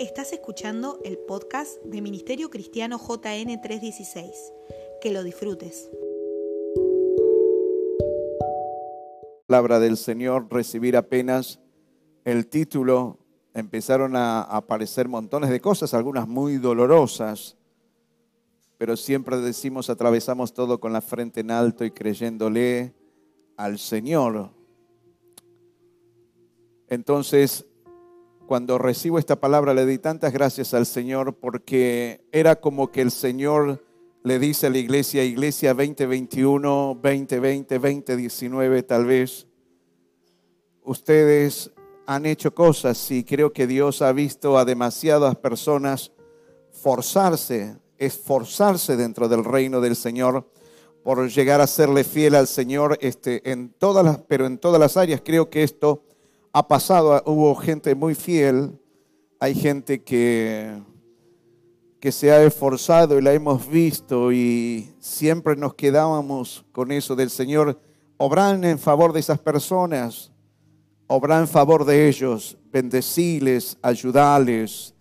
Estás escuchando el podcast de Ministerio Cristiano JN 316. Que lo disfrutes. Palabra del Señor, recibir apenas el título, empezaron a aparecer montones de cosas, algunas muy dolorosas, pero siempre decimos, atravesamos todo con la frente en alto y creyéndole al Señor. Entonces, cuando recibo esta palabra le di tantas gracias al Señor porque era como que el Señor le dice a la iglesia, iglesia 2021, 2020, 2019 tal vez, ustedes han hecho cosas y creo que Dios ha visto a demasiadas personas forzarse, esforzarse dentro del reino del Señor por llegar a serle fiel al Señor este, en todas las, pero en todas las áreas. Creo que esto ha pasado, hubo gente muy fiel, hay gente que, que se ha esforzado y la hemos visto y siempre nos quedábamos con eso del Señor. Obran en favor de esas personas, obran en favor de ellos, bendeciles, ayudales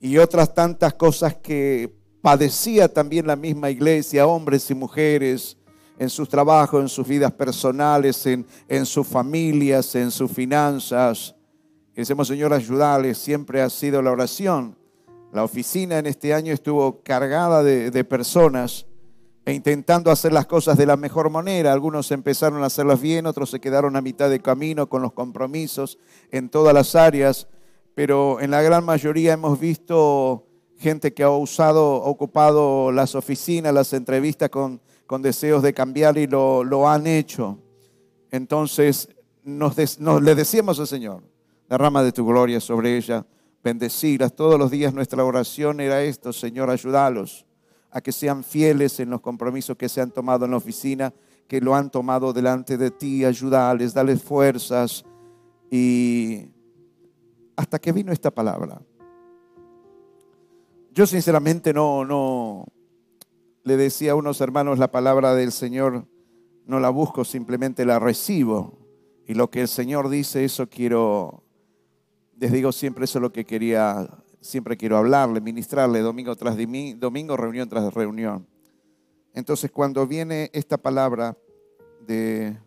y otras tantas cosas que padecía también la misma iglesia, hombres y mujeres, en sus trabajos, en sus vidas personales, en, en sus familias, en sus finanzas. Decimos, Señor, ayudarles. Siempre ha sido la oración. La oficina en este año estuvo cargada de, de personas e intentando hacer las cosas de la mejor manera. Algunos empezaron a hacerlas bien, otros se quedaron a mitad de camino con los compromisos en todas las áreas, pero en la gran mayoría hemos visto gente que ha usado, ocupado las oficinas, las entrevistas con con deseos de cambiar y lo, han hecho. Entonces nos, le decíamos al Señor, derrama de tu gloria sobre ella, bendecirlas. Todos los días nuestra oración era esto, Señor, ayúdalos a que sean fieles en los compromisos que se han tomado en la oficina, que lo han tomado delante de ti, ayúdales, dale fuerzas. Y hasta que vino esta palabra. Yo sinceramente no, no, le decía a unos hermanos, la palabra del Señor no la busco, simplemente la recibo. Y lo que el Señor dice, eso quiero, les digo siempre, eso es lo que quería, siempre quiero hablarle, ministrarle domingo tras domingo, reunión tras reunión. Entonces, cuando viene esta palabra de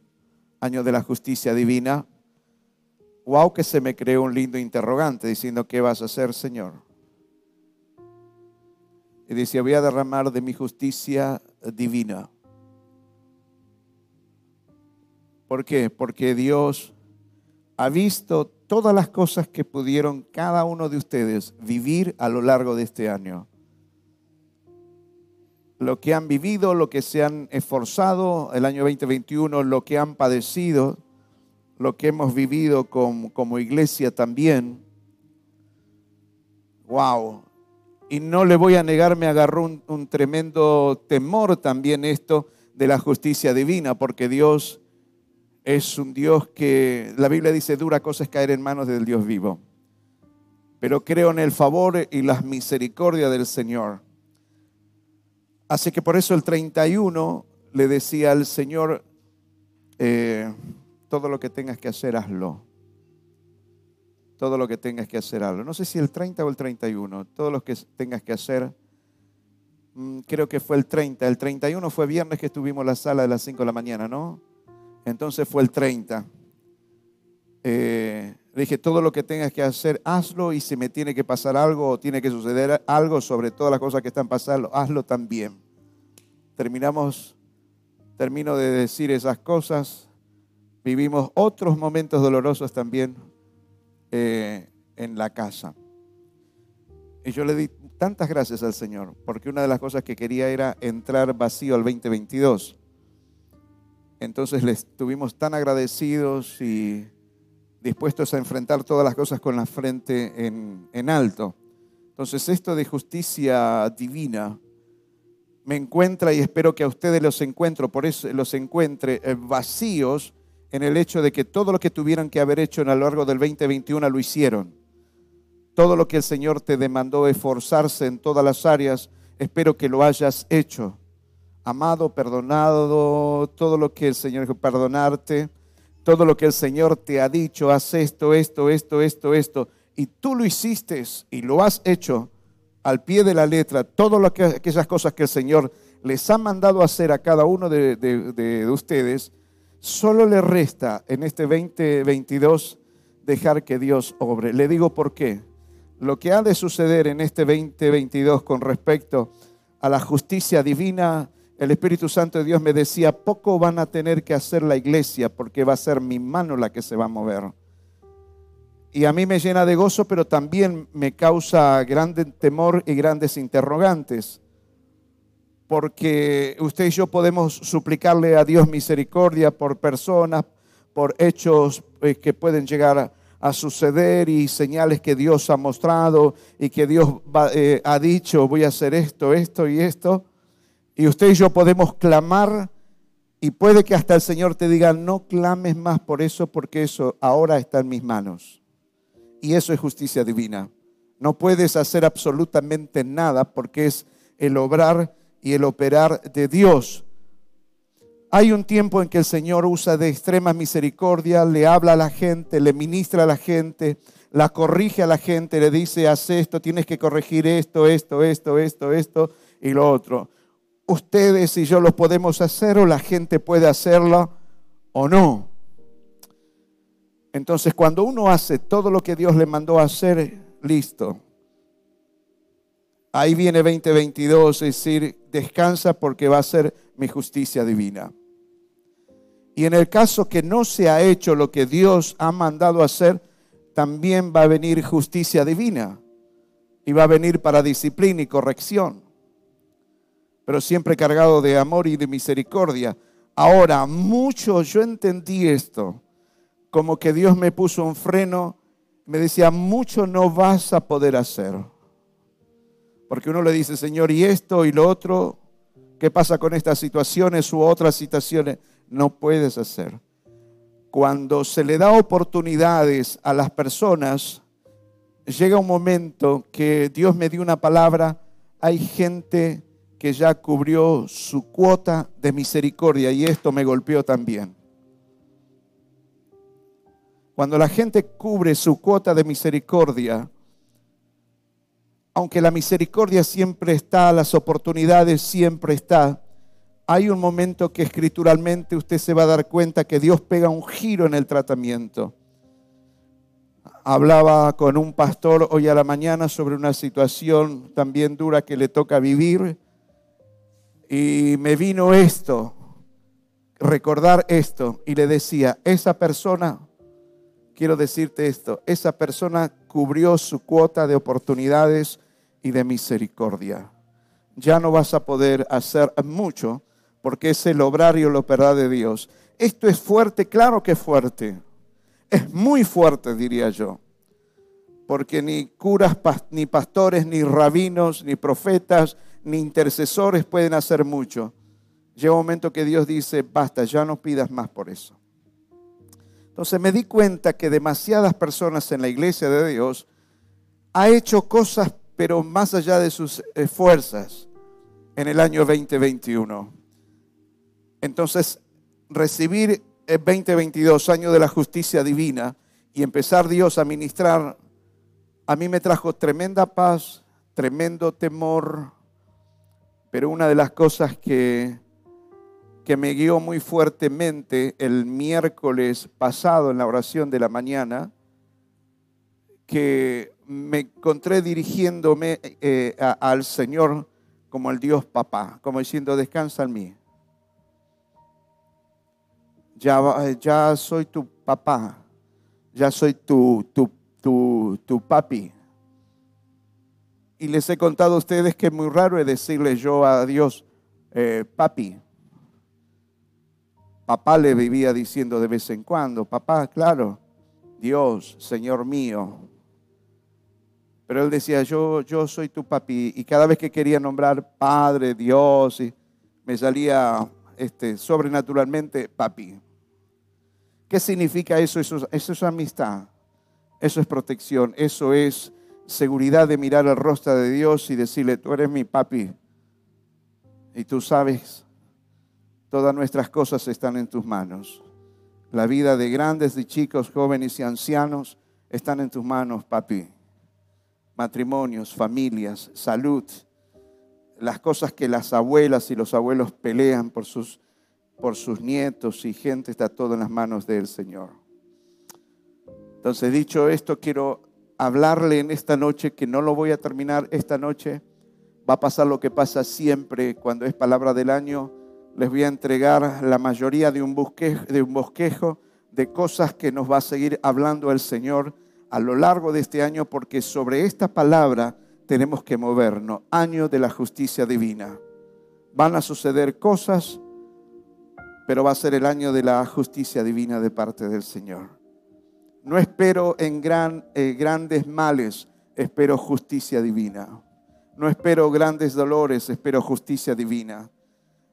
año de la justicia divina, wow que se me creó un lindo interrogante diciendo, ¿qué vas a hacer, Señor? Y decía, voy a derramar de mi justicia divina. ¿Por qué? Porque Dios ha visto todas las cosas que pudieron cada uno de ustedes vivir a lo largo de este año. Lo que han vivido, lo que se han esforzado el año 2021, lo que han padecido, lo que hemos vivido como, como iglesia también. Wow, y no le voy a negar, me agarró un, tremendo temor también esto de la justicia divina, porque Dios es un Dios que, la Biblia dice, dura cosa es caer en manos del Dios vivo. Pero creo en el favor y la misericordia del Señor. Así que por eso el 31 le decía al Señor, eh, todo lo que tengas que hacer, hazlo todo lo que tengas que hacer algo. No sé si el 30 o el 31, todo lo que tengas que hacer, mm, creo que fue el 30. El 31 fue viernes que estuvimos la sala de las 5 de la mañana, ¿no? Entonces fue el 30. Eh, dije, todo lo que tengas que hacer, hazlo y si me tiene que pasar algo o tiene que suceder algo sobre todas las cosas que están pasando, hazlo también. Terminamos, termino de decir esas cosas. Vivimos otros momentos dolorosos también eh, en la casa. Y yo le di tantas gracias al Señor, porque una de las cosas que quería era entrar vacío al 2022. Entonces le estuvimos tan agradecidos y dispuestos a enfrentar todas las cosas con la frente en, en alto. Entonces esto de justicia divina me encuentra y espero que a ustedes los encuentro, por eso los encuentre eh, vacíos en el hecho de que todo lo que tuvieran que haber hecho a lo largo del 2021 lo hicieron. Todo lo que el Señor te demandó esforzarse en todas las áreas, espero que lo hayas hecho. Amado, perdonado, todo lo que el Señor dijo, perdonarte, todo lo que el Señor te ha dicho, haz esto, esto, esto, esto, esto. y tú lo hiciste y lo has hecho al pie de la letra, todas aquellas cosas que el Señor les ha mandado hacer a cada uno de ustedes, solo le resta en este 2022 dejar que Dios obre. Le digo por qué. Lo que ha de suceder en este 2022 con respecto a la justicia divina, el Espíritu Santo de Dios me decía, poco van a tener que hacer la iglesia porque va a ser mi mano la que se va a mover. Y a mí me llena de gozo, pero también me causa grande temor y grandes interrogantes. Porque usted y yo podemos suplicarle a Dios misericordia por personas, por hechos eh, que pueden llegar a, suceder y señales que Dios ha mostrado y que Dios eh, ha dicho, voy a hacer esto, esto y esto. Y usted y yo podemos clamar y puede que hasta el Señor te diga, no clames más por eso porque eso ahora está en mis manos. Y eso es justicia divina. No puedes hacer absolutamente nada porque es el obrar y el operar de Dios. Hay un tiempo en que el Señor usa de extrema misericordia, le habla a la gente, le ministra a la gente, la corrige a la gente, le dice, haz esto, tienes que corregir esto, esto, esto, esto, esto y lo otro. Ustedes y yo lo podemos hacer o la gente puede hacerlo o no. Entonces, cuando uno hace todo lo que Dios le mandó a hacer, listo. Ahí viene 2022, es decir, descansa porque va a ser mi justicia divina. Y en el caso que no se ha hecho lo que Dios ha mandado hacer, también va a venir justicia divina. Y va a venir para disciplina y corrección. Pero siempre cargado de amor y de misericordia. Ahora, mucho yo entendí esto, como que Dios me puso un freno, me decía, mucho no vas a poder hacer. Porque uno le dice, Señor, y esto y lo otro, ¿qué pasa con estas situaciones u otras situaciones? no puedes hacer. Cuando se le da oportunidades a las personas, llega un momento que Dios me dio una palabra, hay gente que ya cubrió su cuota de misericordia y esto me golpeó también. Cuando la gente cubre su cuota de misericordia, aunque la misericordia siempre está, las oportunidades siempre están, hay un momento que escrituralmente usted se va a dar cuenta que Dios pega un giro en el tratamiento. Hablaba con un pastor hoy a la mañana sobre una situación también dura que le toca vivir y me vino esto, recordar esto y le decía, esa persona, quiero decirte esto, esa persona cubrió su cuota de oportunidades y de misericordia. Ya no vas a poder hacer mucho porque es el obrar y el operar de Dios. Esto es fuerte, claro que es fuerte. Es muy fuerte, diría yo. Porque ni curas, ni pastores, ni rabinos, ni profetas, ni intercesores pueden hacer mucho. Llega un momento que Dios dice, basta, ya no pidas más por eso. Entonces me di cuenta que demasiadas personas en la iglesia de Dios ha hecho cosas, pero más allá de sus fuerzas en el año 2021. Entonces, recibir el 2022, año de la justicia divina, y empezar Dios a ministrar, a mí me trajo tremenda paz, tremendo temor, pero una de las cosas que, que me guió muy fuertemente el miércoles pasado en la oración de la mañana, que me encontré dirigiéndome eh, al Señor como el Dios papá, como diciendo, descansa en mí ya, ya soy tu papá, ya soy tu, tu, tu, tu papi. Y les he contado a ustedes que es muy raro decirle yo a Dios, eh, papi. Papá le vivía diciendo de vez en cuando, papá, claro, Dios, Señor mío. Pero él decía, yo, yo soy tu papi. Y cada vez que quería nombrar Padre, Dios, y me salía este, sobrenaturalmente papi. ¿Qué significa eso? Eso, es amistad, eso es protección, eso es seguridad de mirar el rostro de Dios y decirle, tú eres mi papi y tú sabes, todas nuestras cosas están en tus manos. La vida de grandes, de chicos, jóvenes y ancianos están en tus manos, papi. Matrimonios, familias, salud, las cosas que las abuelas y los abuelos pelean por sus, por sus nietos y gente, está todo en las manos del Señor. Entonces, dicho esto, quiero hablarle en esta noche, que no lo voy a terminar esta noche. Va a pasar lo que pasa siempre cuando es palabra del año. Les voy a entregar la mayoría de un, bosquejo, de un bosquejo de cosas que nos va a seguir hablando el Señor a lo largo de este año, porque sobre esta palabra tenemos que movernos. Año de la justicia divina. Van a suceder cosas, pero va a ser el año de la justicia divina de parte del Señor. No espero en gran, eh, grandes males, espero justicia divina. No espero grandes dolores, espero justicia divina.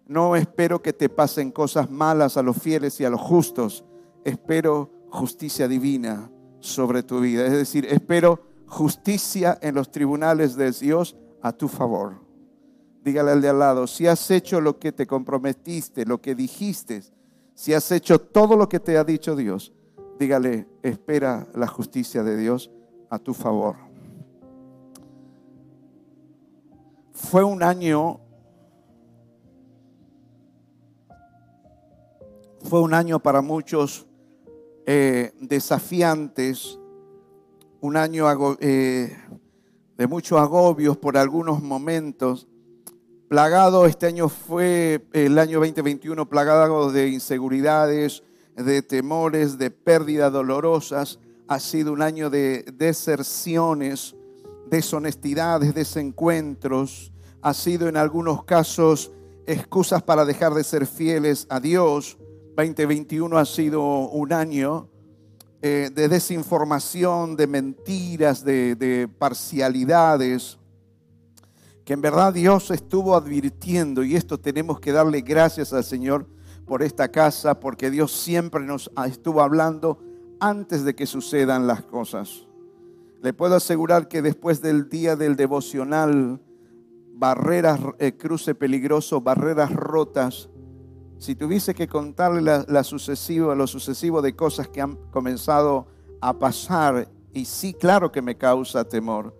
No espero que te pasen cosas malas a los fieles y a los justos, espero justicia divina sobre tu vida. Es decir, espero justicia en los tribunales de Dios a tu favor. Dígale al de al lado, si has hecho lo que te comprometiste, lo que dijiste, si has hecho todo lo que te ha dicho Dios, dígale, espera la justicia de Dios a tu favor. Fue un año, fue un año para muchos eh, desafiantes, un año eh, de muchos agobios por algunos momentos. Plagado, este año fue el año 2021 plagado de inseguridades, de temores, de pérdidas dolorosas. Ha sido un año de deserciones, deshonestidades, desencuentros. Ha sido en algunos casos excusas para dejar de ser fieles a Dios 2021 ha sido un año eh, de desinformación, de mentiras, de, de parcialidades, que en verdad Dios estuvo advirtiendo y esto tenemos que darle gracias al Señor por esta casa, porque Dios siempre nos estuvo hablando antes de que sucedan las cosas. Le puedo asegurar que después del día del devocional, barreras, eh, cruce peligroso, barreras rotas, si tuviese que contarle lo sucesivo de cosas que han comenzado a pasar, y sí, claro que me causa temor,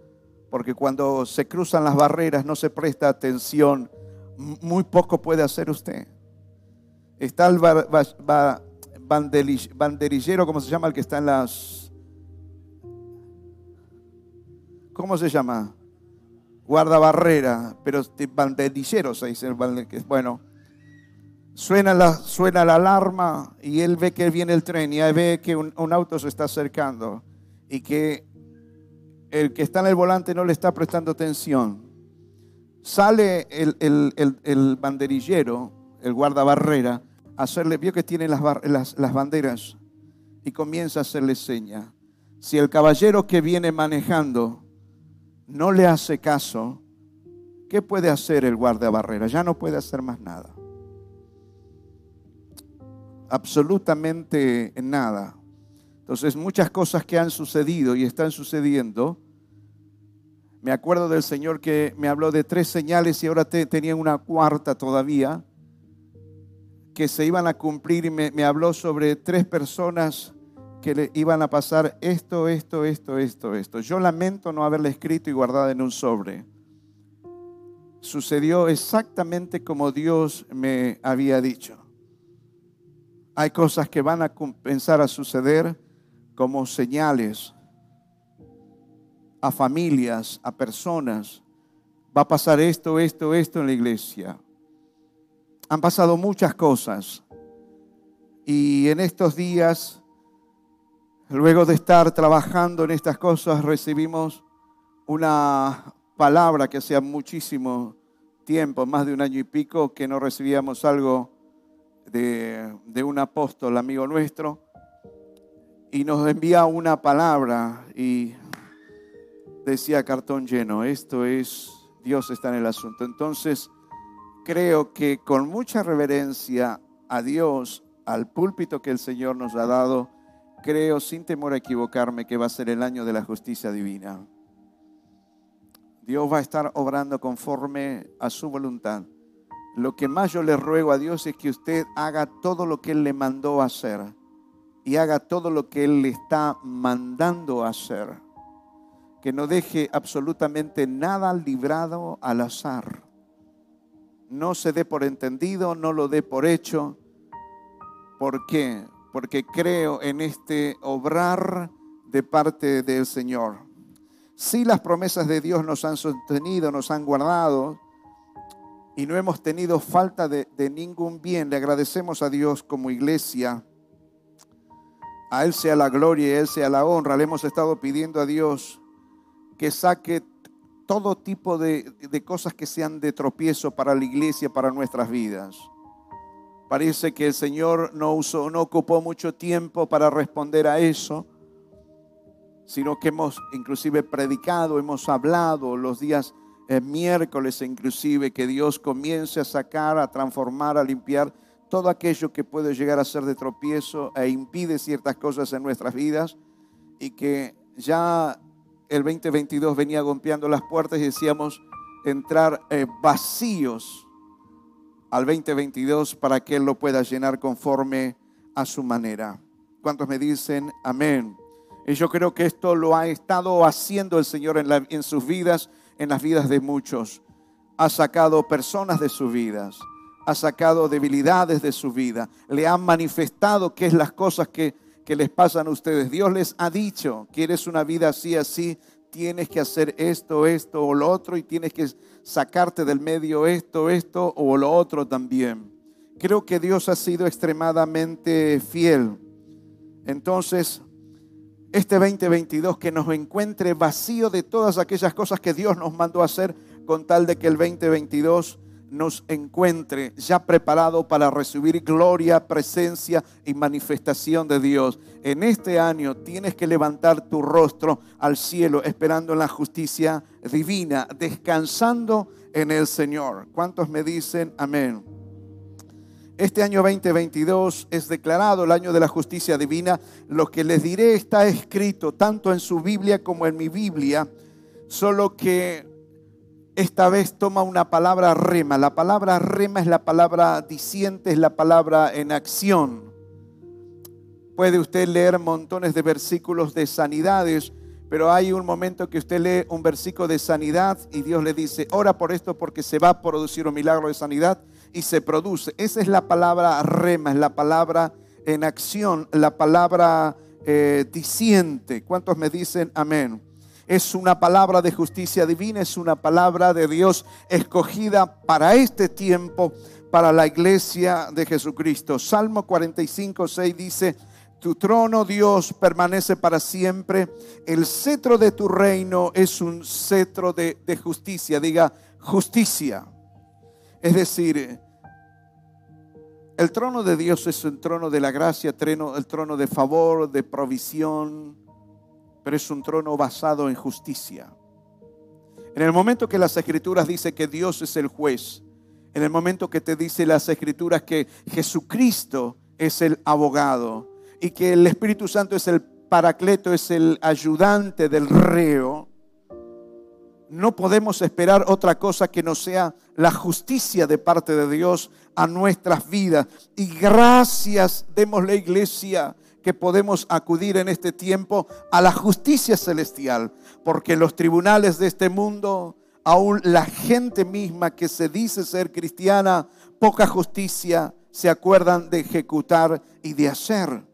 porque cuando se cruzan las barreras no se presta atención, muy poco puede hacer usted. Está el banderillero, ¿cómo se llama? El que está en las... ¿Cómo se llama? Guardabarrera, pero banderillero se dice, bueno Suena la, suena la alarma y él ve que viene el tren y ve que un, auto se está acercando y que el que está en el volante no le está prestando atención. Sale el, el, banderillero, el guardabarrera, a hacerle, vio que tiene las, las, las banderas y comienza a hacerle seña. Si el caballero que viene manejando no le hace caso, ¿qué puede hacer el guardabarrera? Ya no puede hacer más nada absolutamente nada. Entonces, muchas cosas que han sucedido y están sucediendo. Me acuerdo del Señor que me habló de tres señales y ahora tenía una cuarta todavía que se iban a cumplir y me, me habló sobre tres personas que le iban a pasar esto, esto, esto, esto, esto. Yo lamento no haberle escrito y guardado en un sobre. Sucedió exactamente como Dios me había dicho. Hay cosas que van a comenzar a suceder como señales a familias, a personas. Va a pasar esto, esto, esto en la iglesia. Han pasado muchas cosas. Y en estos días, luego de estar trabajando en estas cosas, recibimos una palabra que hacía muchísimo tiempo, más de un año y pico, que no recibíamos algo de, un apóstol amigo nuestro y nos envía una palabra y decía cartón lleno, esto es, Dios está en el asunto. Entonces, creo que con mucha reverencia a Dios, al púlpito que el Señor nos ha dado, creo sin temor a equivocarme que va a ser el año de la justicia divina. Dios va a estar obrando conforme a su voluntad. Lo que más yo le ruego a Dios es que usted haga todo lo que Él le mandó hacer. y haga todo lo que Él le está mandando hacer. Que no deje absolutamente nada librado al azar. No se dé por entendido, no lo dé por hecho. ¿Por qué? Porque creo en este obrar de parte del Señor. Si las promesas de Dios nos han sostenido, nos han guardado, y no hemos tenido falta de, ningún bien. Le agradecemos a Dios como iglesia a Él sea la gloria y a Él sea la honra. Le hemos estado pidiendo a Dios que saque todo tipo de, de, cosas que sean de tropiezo para la iglesia, para nuestras vidas. Parece que el Señor no, usó, no ocupó mucho tiempo para responder a eso, sino que hemos inclusive predicado, hemos hablado los días eh, miércoles inclusive, que Dios comience a sacar, a transformar, a limpiar todo aquello que puede llegar a ser de tropiezo e impide ciertas cosas en nuestras vidas y que ya el 2022 venía golpeando las puertas y decíamos entrar eh, vacíos al 2022 para que Él lo pueda llenar conforme a su manera. ¿Cuántos me dicen amén? Y yo creo que esto lo ha estado haciendo el Señor en sus vidas, en las vidas de muchos. Ha sacado personas de sus vidas ha sacado debilidades de su vida, le han manifestado qué es las cosas que, que les pasan a ustedes. Dios les ha dicho, quieres una vida así, así, tienes que hacer esto, esto o lo otro y tienes que sacarte del medio esto, esto o lo otro también. Creo que Dios ha sido extremadamente fiel. Entonces, este 2022 que nos encuentre vacío de todas aquellas cosas que Dios nos mandó hacer con tal de que el 2022 nos encuentre ya preparado para recibir gloria, presencia y manifestación de Dios. En este año tienes que levantar tu rostro al cielo esperando en la justicia divina, descansando en el Señor. ¿Cuántos me dicen amén? Este año 2022 es declarado el año de la justicia divina. Lo que les diré está escrito tanto en su Biblia como en mi Biblia, solo que esta vez toma una palabra rema. La palabra rema es la palabra diciente, es la palabra en acción. Puede usted leer montones de versículos de sanidades, pero hay un momento que usted lee un versículo de sanidad y Dios le dice, ora por esto porque se va a producir un milagro de sanidad y se produce. Esa es la palabra rema, es la palabra en acción, la palabra eh, diciente. ¿Cuántos me dicen amén? es una palabra de justicia divina, es una palabra de Dios escogida para este tiempo, para la iglesia de Jesucristo. Salmo 45, 6 dice, tu trono, Dios, permanece para siempre. El cetro de tu reino es un cetro de, de justicia. Diga, justicia. Es decir, el trono de Dios es un trono de la gracia, el trono de favor, de provisión, pero es un trono basado en justicia. En el momento que las escrituras dice que Dios es el juez, en el momento que te dice las escrituras que Jesucristo es el abogado y que el Espíritu Santo es el paracleto, es el ayudante del reo, no podemos esperar otra cosa que no sea la justicia de parte de Dios a nuestras vidas. Y gracias, la iglesia, que podemos acudir en este tiempo a la justicia celestial, porque los tribunales de este mundo, aún la gente misma que se dice ser cristiana, poca justicia se acuerdan de ejecutar y de hacer.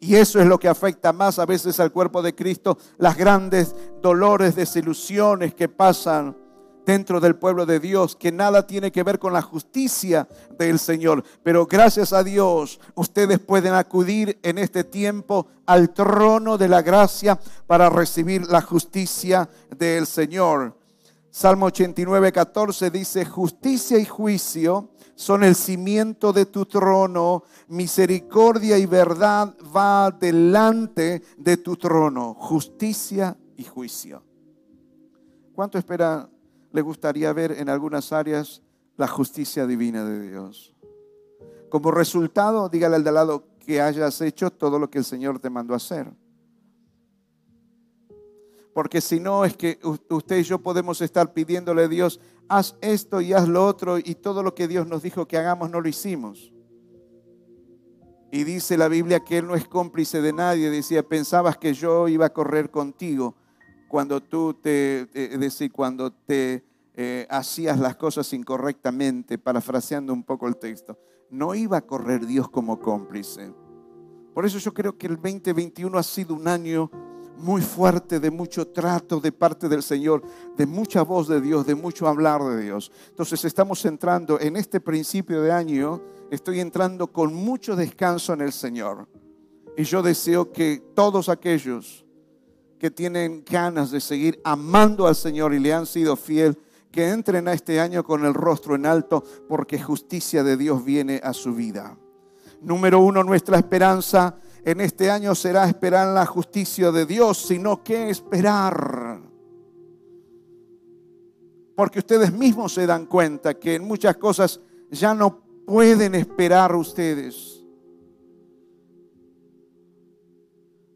Y eso es lo que afecta más a veces al cuerpo de Cristo, las grandes dolores, desilusiones que pasan dentro del pueblo de Dios, que nada tiene que ver con la justicia del Señor. Pero gracias a Dios, ustedes pueden acudir en este tiempo al trono de la gracia para recibir la justicia del Señor. Salmo 89, 14 dice, justicia y juicio son el cimiento de tu trono, misericordia y verdad va delante de tu trono, justicia y juicio. ¿Cuánto espera le gustaría ver en algunas áreas la justicia divina de Dios. Como resultado, dígale al de lado que hayas hecho todo lo que el Señor te mandó hacer. Porque si no es que usted y yo podemos estar pidiéndole a Dios, haz esto y haz lo otro y todo lo que Dios nos dijo que hagamos no lo hicimos. Y dice la Biblia que él no es cómplice de nadie. Decía, pensabas que yo iba a correr contigo cuando tú te, decía, cuando te eh, hacías las cosas incorrectamente, parafraseando un poco el texto. No iba a correr Dios como cómplice. Por eso yo creo que el 2021 ha sido un año muy fuerte, de mucho trato de parte del Señor, de mucha voz de Dios, de mucho hablar de Dios. Entonces estamos entrando en este principio de año, estoy entrando con mucho descanso en el Señor. Y yo deseo que todos aquellos que tienen ganas de seguir amando al Señor y le han sido fiel, que entren a este año con el rostro en alto, porque justicia de Dios viene a su vida. Número uno, nuestra esperanza en este año será esperar la justicia de Dios, sino que esperar. Porque ustedes mismos se dan cuenta que en muchas cosas ya no pueden esperar ustedes.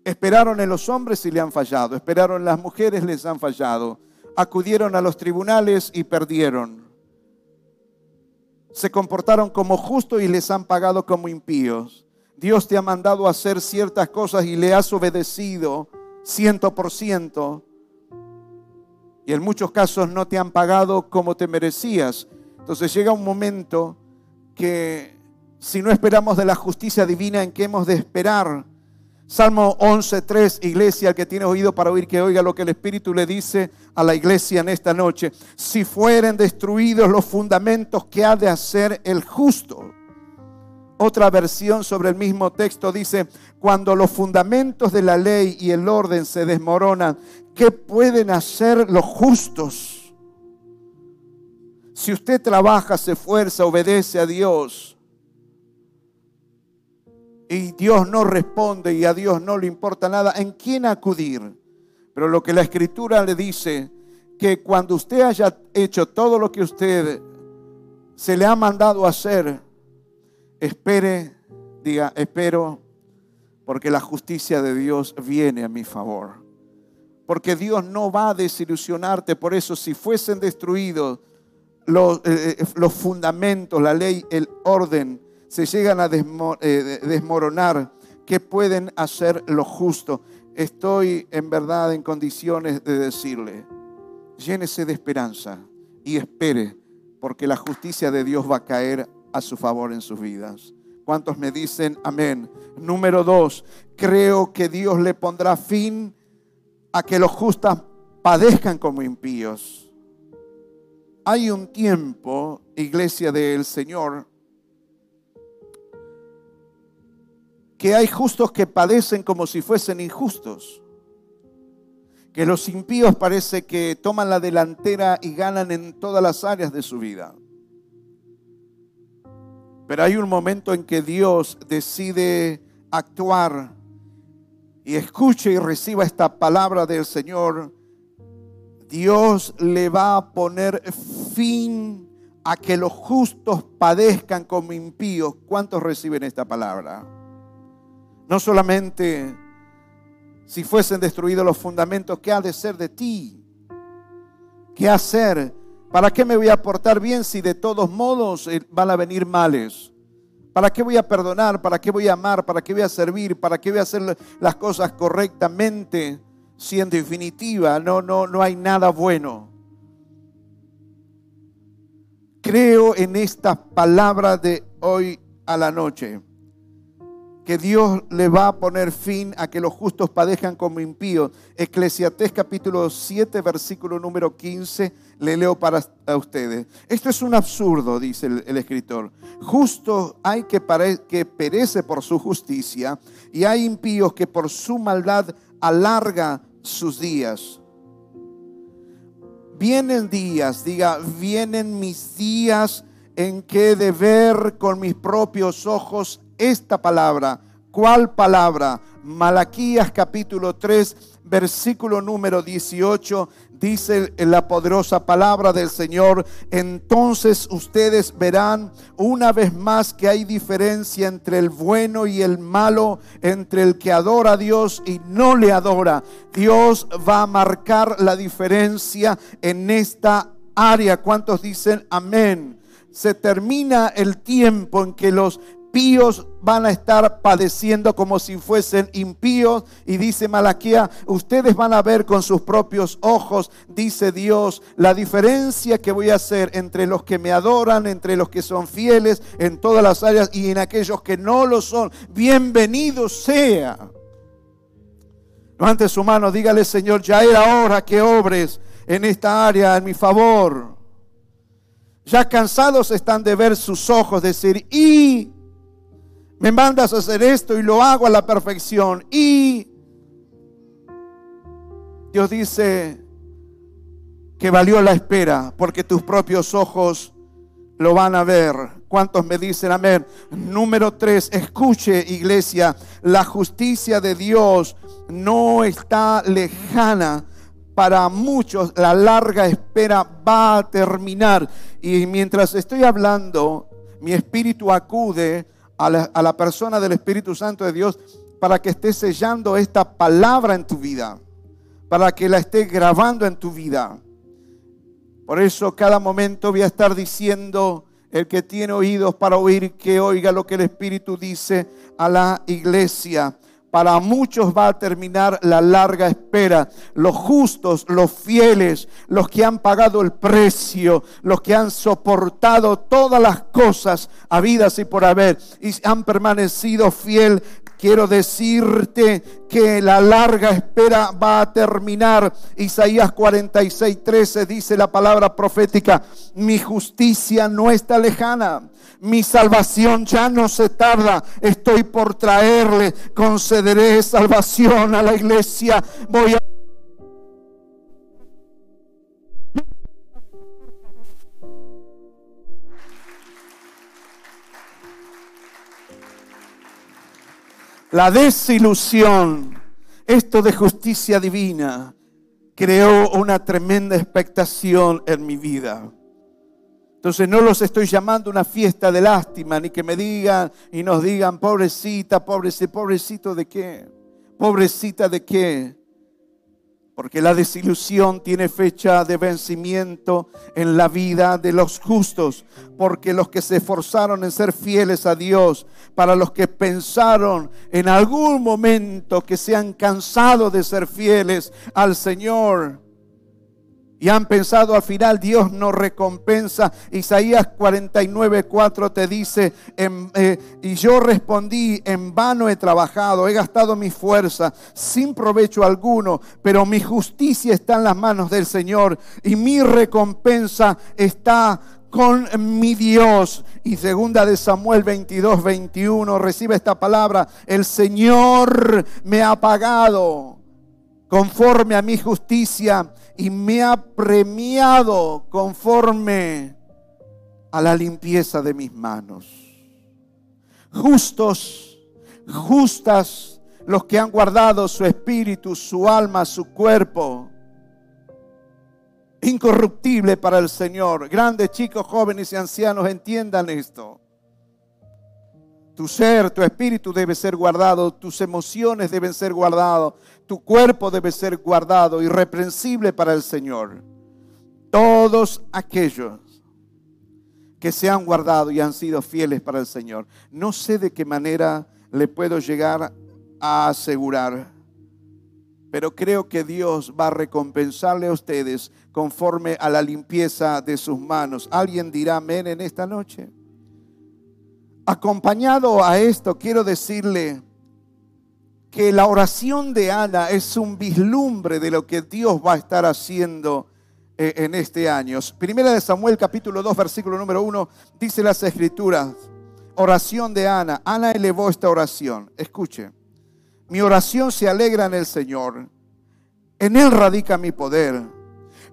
Esperaron en los hombres y le han fallado. Esperaron en las mujeres, les han fallado. Acudieron a los tribunales y perdieron. Se comportaron como justos y les han pagado como impíos. Dios te ha mandado a hacer ciertas cosas y le has obedecido ciento por ciento. Y en muchos casos no te han pagado como te merecías. Entonces llega un momento que si no esperamos de la justicia divina en que hemos de esperar, Salmo 11.3, iglesia, el que tiene oído para oír, que oiga lo que el Espíritu le dice a la iglesia en esta noche. Si fueren destruidos los fundamentos que ha de hacer el justo. Otra versión sobre el mismo texto dice, cuando los fundamentos de la ley y el orden se desmoronan, ¿qué pueden hacer los justos? Si usted trabaja, se esfuerza, obedece a Dios y Dios no responde y a Dios no le importa nada, ¿en quién acudir? Pero lo que la escritura le dice, que cuando usted haya hecho todo lo que usted se le ha mandado hacer, Espere, diga, espero, porque la justicia de Dios viene a mi favor. Porque Dios no va a desilusionarte. Por eso, si fuesen destruidos los, eh, eh, fundamentos, la ley, el orden, se llegan a eh, desmoronar, ¿qué pueden hacer los justos? Estoy en verdad en condiciones de decirle, llénese de esperanza y espere, porque la justicia de Dios va a caer a su favor en sus vidas. ¿Cuántos me dicen amén? Número dos, creo que Dios le pondrá fin a que los justos padezcan como impíos. Hay un tiempo, iglesia del Señor, que hay justos que padecen como si fuesen injustos. Que los impíos parece que toman la delantera y ganan en todas las áreas de su vida. Pero hay un momento en que Dios decide actuar y escuche y reciba esta palabra del Señor. Dios le va a poner fin a que los justos padezcan como impíos. ¿Cuántos reciben esta palabra? No solamente si fuesen destruidos los fundamentos, ¿qué ha de ser de ti? ¿Qué hacer? ¿Para qué me voy a portar bien si de todos modos eh, van a venir males? ¿Para qué voy a perdonar? ¿Para qué voy a amar? ¿Para qué voy a servir? ¿Para qué voy a hacer las cosas correctamente? Si en definitiva no, no, no hay nada bueno. Creo en esta palabra de hoy a la noche que Dios le va a poner fin a que los justos padezcan como impíos. Eclesiastés capítulo 7, versículo número 15, le leo para ustedes. Esto es un absurdo, dice el, escritor. Justo hay que, que perece por su justicia y hay impíos que por su maldad alarga sus días. Vienen días, diga, vienen mis días en que de ver con mis propios ojos esta palabra. ¿Cuál palabra? Malaquías capítulo 3, versículo número 18, dice la poderosa palabra del Señor, entonces ustedes verán una vez más que hay diferencia entre el bueno y el malo, entre el que adora a Dios y no le adora. Dios va a marcar la diferencia en esta área. ¿Cuántos dicen amén? Se termina el tiempo en que los impíos van a estar padeciendo como si fuesen impíos. Y dice Malaquía, ustedes van a ver con sus propios ojos, dice Dios, la diferencia que voy a hacer entre los que me adoran, entre los que son fieles en todas las áreas y en aquellos que no lo son. Bienvenido sea. Levante su mano, dígale Señor, ya era hora que obres en esta área en mi favor. Ya cansados están de ver sus ojos, decir, y me mandas a hacer esto y lo hago a la perfección. Y Dios dice que valió la espera porque tus propios ojos lo van a ver. ¿Cuántos me dicen amén? Número tres, escuche iglesia, la justicia de Dios no está lejana. Para muchos la larga espera va a terminar. Y mientras estoy hablando, mi espíritu acude a la, persona del Espíritu Santo de Dios para que esté sellando esta palabra en tu vida, para que la esté grabando en tu vida. Por eso cada momento voy a estar diciendo, el que tiene oídos para oír, que oiga lo que el Espíritu dice a la iglesia. Para muchos va a terminar la larga espera. Los justos, los fieles, los que han pagado el precio, los que han soportado todas las cosas habidas y por haber y han permanecido fiel. Quiero decirte que la larga espera va a terminar. Isaías 46, 13 dice la palabra profética, mi justicia no está lejana mi salvación ya no se tarda. Estoy por traerle, concederé salvación a la iglesia. Voy La desilusión, esto de justicia divina, creó una tremenda expectación en mi vida. Entonces no los estoy llamando una fiesta de lástima, ni que me digan y nos digan, pobrecita, pobrecito, pobrecito de qué, pobrecita de qué. Porque la desilusión tiene fecha de vencimiento en la vida de los justos. Porque los que se esforzaron en ser fieles a Dios, para los que pensaron en algún momento que se han cansado de ser fieles al Señor, y han pensado al final Dios no recompensa. Isaías 49, 4 te dice, eh, y yo respondí, en vano he trabajado, he gastado mi fuerza sin provecho alguno, pero mi justicia está en las manos del Señor y mi recompensa está con mi Dios. Y segunda de Samuel 22, 21 recibe esta palabra, el Señor me ha pagado conforme a mi justicia y me ha premiado conforme a la limpieza de mis manos. Justos, justas los que han guardado su espíritu, su alma, su cuerpo. Incorruptible para el Señor. Grandes, chicos, jóvenes y ancianos, entiendan esto. Tu ser, tu espíritu debe ser guardado, tus emociones deben ser guardados, tu cuerpo debe ser guardado, irreprensible para el Señor. Todos aquellos que se han guardado y han sido fieles para el Señor. No sé de qué manera le puedo llegar a asegurar, pero creo que Dios va a recompensarle a ustedes conforme a la limpieza de sus manos. ¿Alguien dirá amén en esta noche? Acompañado a esto, quiero decirle que la oración de Ana es un vislumbre de lo que Dios va a estar haciendo eh, en este año. Primera de Samuel capítulo 2 versículo número 1 dice las escrituras, oración de Ana. Ana elevó esta oración. Escuche, mi oración se alegra en el Señor. En Él radica mi poder.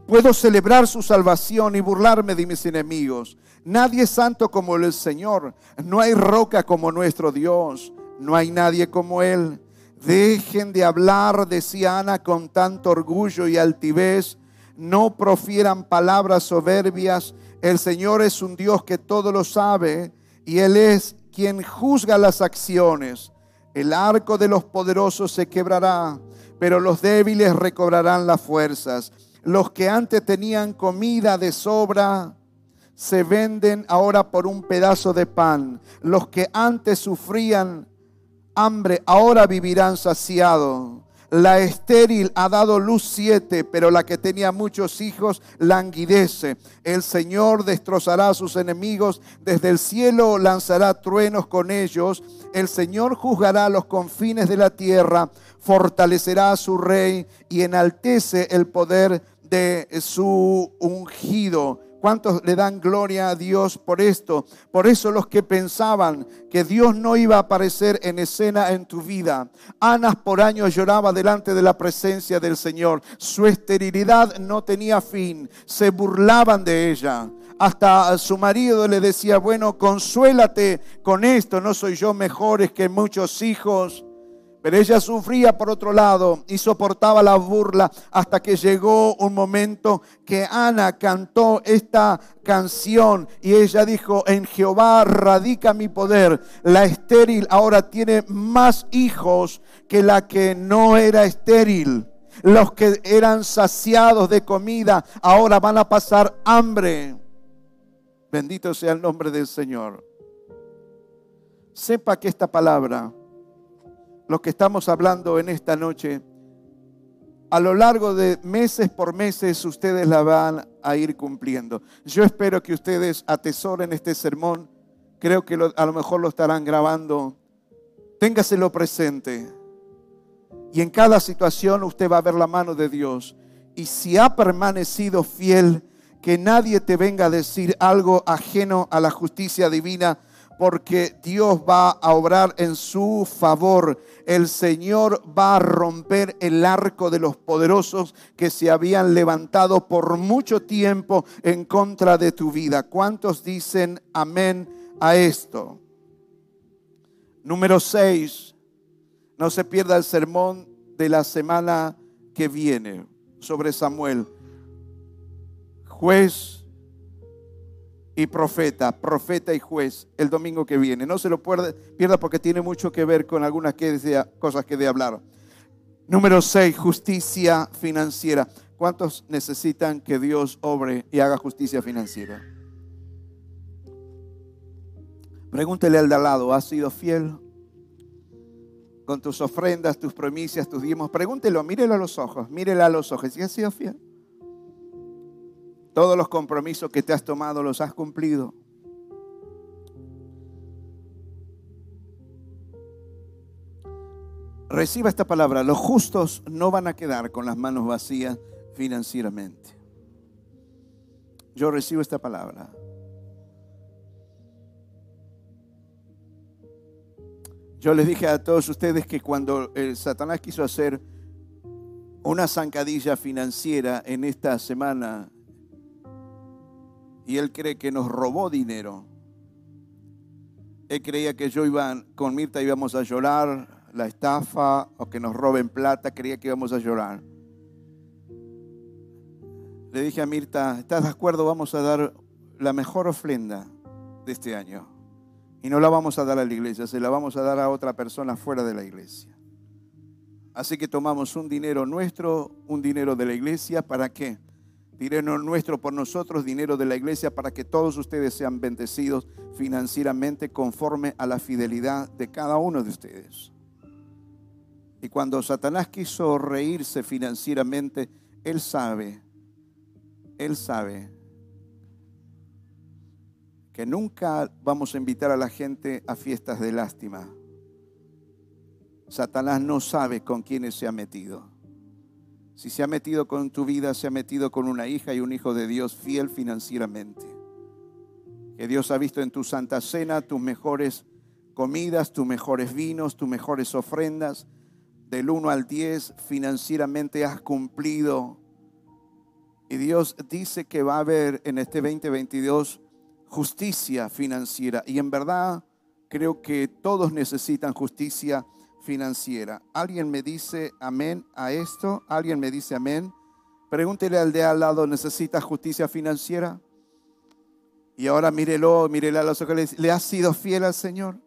Puedo celebrar su salvación y burlarme de mis enemigos. Nadie es santo como el Señor. No hay roca como nuestro Dios. No hay nadie como Él. Dejen de hablar, decía Ana, con tanto orgullo y altivez. No profieran palabras soberbias. El Señor es un Dios que todo lo sabe y Él es quien juzga las acciones. El arco de los poderosos se quebrará, pero los débiles recobrarán las fuerzas. Los que antes tenían comida de sobra se venden ahora por un pedazo de pan. Los que antes sufrían hambre ahora vivirán saciados. La estéril ha dado luz siete, pero la que tenía muchos hijos languidece. El Señor destrozará a sus enemigos, desde el cielo lanzará truenos con ellos. El Señor juzgará los confines de la tierra, fortalecerá a su rey y enaltece el poder de su ungido. ¿Cuántos le dan gloria a Dios por esto? Por eso los que pensaban que Dios no iba a aparecer en escena en tu vida. Anas por años lloraba delante de la presencia del Señor. Su esterilidad no tenía fin. Se burlaban de ella. Hasta su marido le decía, bueno, consuélate con esto. No soy yo mejores que muchos hijos. Pero ella sufría por otro lado y soportaba la burla hasta que llegó un momento que Ana cantó esta canción y ella dijo, en Jehová radica mi poder. La estéril ahora tiene más hijos que la que no era estéril. Los que eran saciados de comida ahora van a pasar hambre. Bendito sea el nombre del Señor. Sepa que esta palabra lo que estamos hablando en esta noche, a lo largo de meses por meses ustedes la van a ir cumpliendo. Yo espero que ustedes atesoren este sermón. Creo que a lo mejor lo estarán grabando. Téngaselo presente. Y en cada situación usted va a ver la mano de Dios. Y si ha permanecido fiel, que nadie te venga a decir algo ajeno a la justicia divina, porque Dios va a obrar en su favor. El Señor va a romper el arco de los poderosos que se habían levantado por mucho tiempo en contra de tu vida. ¿Cuántos dicen amén a esto? Número 6. No se pierda el sermón de la semana que viene sobre Samuel. Juez y profeta, profeta y juez, el domingo que viene. No se lo pierda porque tiene mucho que ver con algunas cosas que de hablar. Número 6, justicia financiera. ¿Cuántos necesitan que Dios obre y haga justicia financiera? Pregúntele al de al lado, ¿has sido fiel con tus ofrendas, tus promesas, tus diezmos? Pregúntelo, mírelo a los ojos, mírele a los ojos. ¿Y has sido fiel? Todos los compromisos que te has tomado los has cumplido. Reciba esta palabra. Los justos no van a quedar con las manos vacías financieramente. Yo recibo esta palabra. Yo les dije a todos ustedes que cuando el Satanás quiso hacer una zancadilla financiera en esta semana y él cree que nos robó dinero. Él creía que yo iba con Mirta íbamos a llorar la estafa o que nos roben plata, creía que íbamos a llorar. Le dije a Mirta, ¿estás de acuerdo? Vamos a dar la mejor ofrenda de este año. Y no la vamos a dar a la iglesia, se la vamos a dar a otra persona fuera de la iglesia. Así que tomamos un dinero nuestro, un dinero de la iglesia, ¿para qué? Dinero nuestro por nosotros, dinero de la iglesia, para que todos ustedes sean bendecidos financieramente conforme a la fidelidad de cada uno de ustedes. Y cuando Satanás quiso reírse financieramente, él sabe, él sabe que nunca vamos a invitar a la gente a fiestas de lástima. Satanás no sabe con quiénes se ha metido. Si se ha metido con tu vida, se ha metido con una hija y un hijo de Dios fiel financieramente. Que Dios ha visto en tu santa cena tus mejores comidas, tus mejores vinos, tus mejores ofrendas. Del 1 al 10 financieramente has cumplido. Y Dios dice que va a haber en este 2022 justicia financiera. Y en verdad creo que todos necesitan justicia financiera. ¿Alguien me dice amén a esto? ¿Alguien me dice amén? Pregúntele al de al lado, ¿necesita justicia financiera? Y ahora mírelo, mírele a los ojos, ¿le has sido fiel al Señor?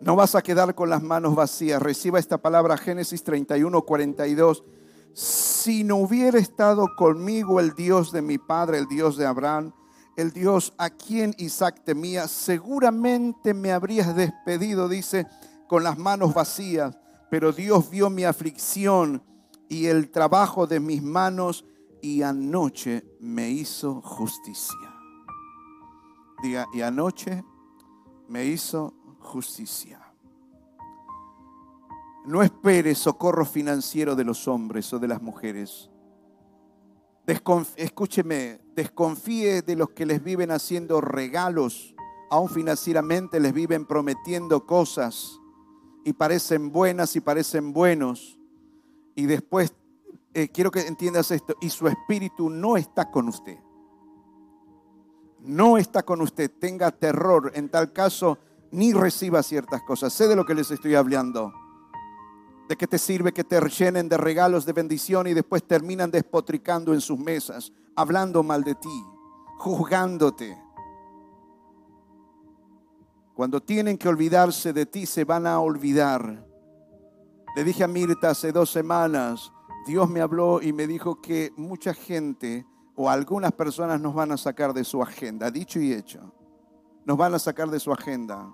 No vas a quedar con las manos vacías. Reciba esta palabra, Génesis 31, 42 si no hubiera estado conmigo el Dios de mi padre, el Dios de Abraham, el Dios a quien Isaac temía, seguramente me habrías despedido, dice, con las manos vacías, pero Dios vio mi aflicción y el trabajo de mis manos y anoche me hizo justicia. Diga, y anoche me hizo justicia. No espere socorro financiero de los hombres o de las mujeres. Escúcheme, desconfíe de los que les viven haciendo regalos, aún financieramente les viven prometiendo cosas y parecen buenas y parecen buenos. Y después, eh, quiero que entiendas esto, y su espíritu no está con usted. No está con usted. Tenga terror. En tal caso, ni reciba ciertas cosas. Sé de lo que les estoy hablando. ¿De qué te sirve que te llenen de regalos de bendición y después terminan despotricando en sus mesas, hablando mal de ti, juzgándote? Cuando tienen que olvidarse de ti, se van a olvidar. Le dije a Mirta hace dos semanas, Dios me habló y me dijo que mucha gente o algunas personas nos van a sacar de su agenda, dicho y hecho. Nos van a sacar de su agenda.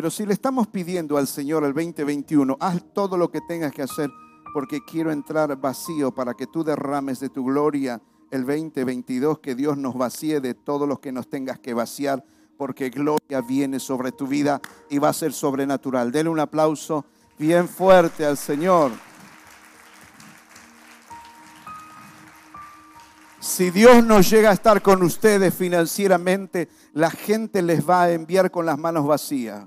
Pero si le estamos pidiendo al Señor el 2021, haz todo lo que tengas que hacer porque quiero entrar vacío para que tú derrames de tu gloria el 2022, que Dios nos vacíe de todos los que nos tengas que vaciar, porque gloria viene sobre tu vida y va a ser sobrenatural. Dele un aplauso bien fuerte al Señor. Si Dios no llega a estar con ustedes financieramente, la gente les va a enviar con las manos vacías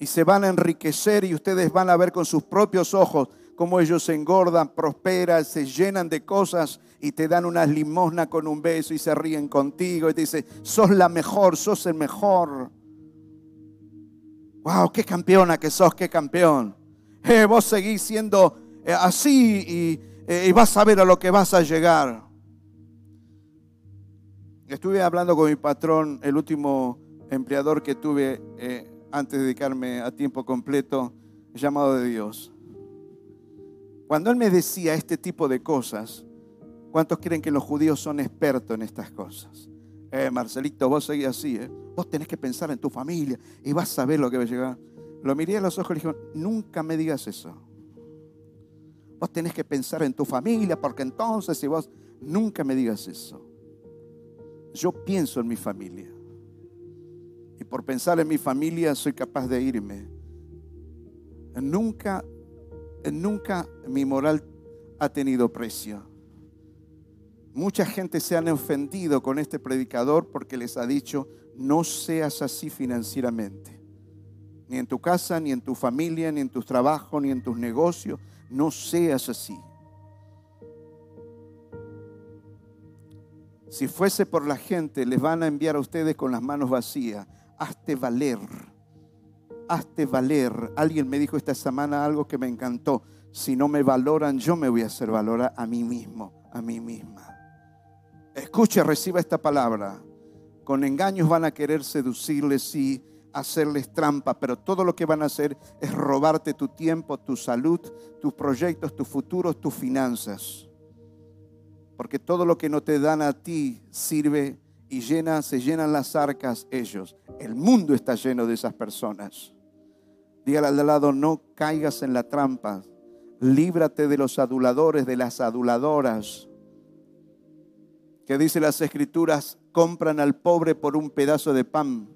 y se van a enriquecer y ustedes van a ver con sus propios ojos cómo ellos se engordan, prosperan, se llenan de cosas y te dan unas limosnas con un beso y se ríen contigo y te dicen, sos la mejor, sos el mejor. Wow, qué campeona que sos, qué campeón. Eh, vos seguís siendo eh, así eh, y vas a ver a lo que vas a llegar. Estuve hablando con mi patrón, el último empleador que tuve antes de dedicarme a tiempo completo, llamado de Dios. Cuando él me decía este tipo de cosas, ¿cuántos creen que los judíos son expertos en estas cosas? Eh, Marcelito, vos seguís así, ¿eh? vos tenés que pensar en tu familia y vas a saber lo que va a llegar. Lo miré a los ojos y le dije, nunca me digas eso. Vos tenés que pensar en tu familia, porque entonces si vos nunca me digas eso. Yo pienso en mi familia. Y por pensar en mi familia soy capaz de irme. Nunca, nunca mi moral ha tenido precio. Mucha gente se han ofendido con este predicador porque les ha dicho, no seas así financieramente. Ni en tu casa, ni en tu familia, ni en tus trabajos, ni en tus negocios. No seas así. Si fuese por la gente, les van a enviar a ustedes con las manos vacías hazte valer, hazte valer. Alguien me dijo esta semana algo que me encantó. Si no me valoran, yo me voy a hacer valorar a mí mismo, a mí misma. Escuche, reciba esta palabra. Con engaños van a querer seducirles y hacerles trampa, pero todo lo que van a hacer es robarte tu tiempo, tu salud, tus proyectos, tus futuros, tus finanzas. Porque todo lo que no te dan a ti sirve y se llenan las arcas ellos. El mundo está lleno de esas personas. Dígale al lado, no caigas en la trampa. Líbrate de los aduladores, de las aduladoras. Que dice las escrituras, compran al pobre por un pedazo de pan.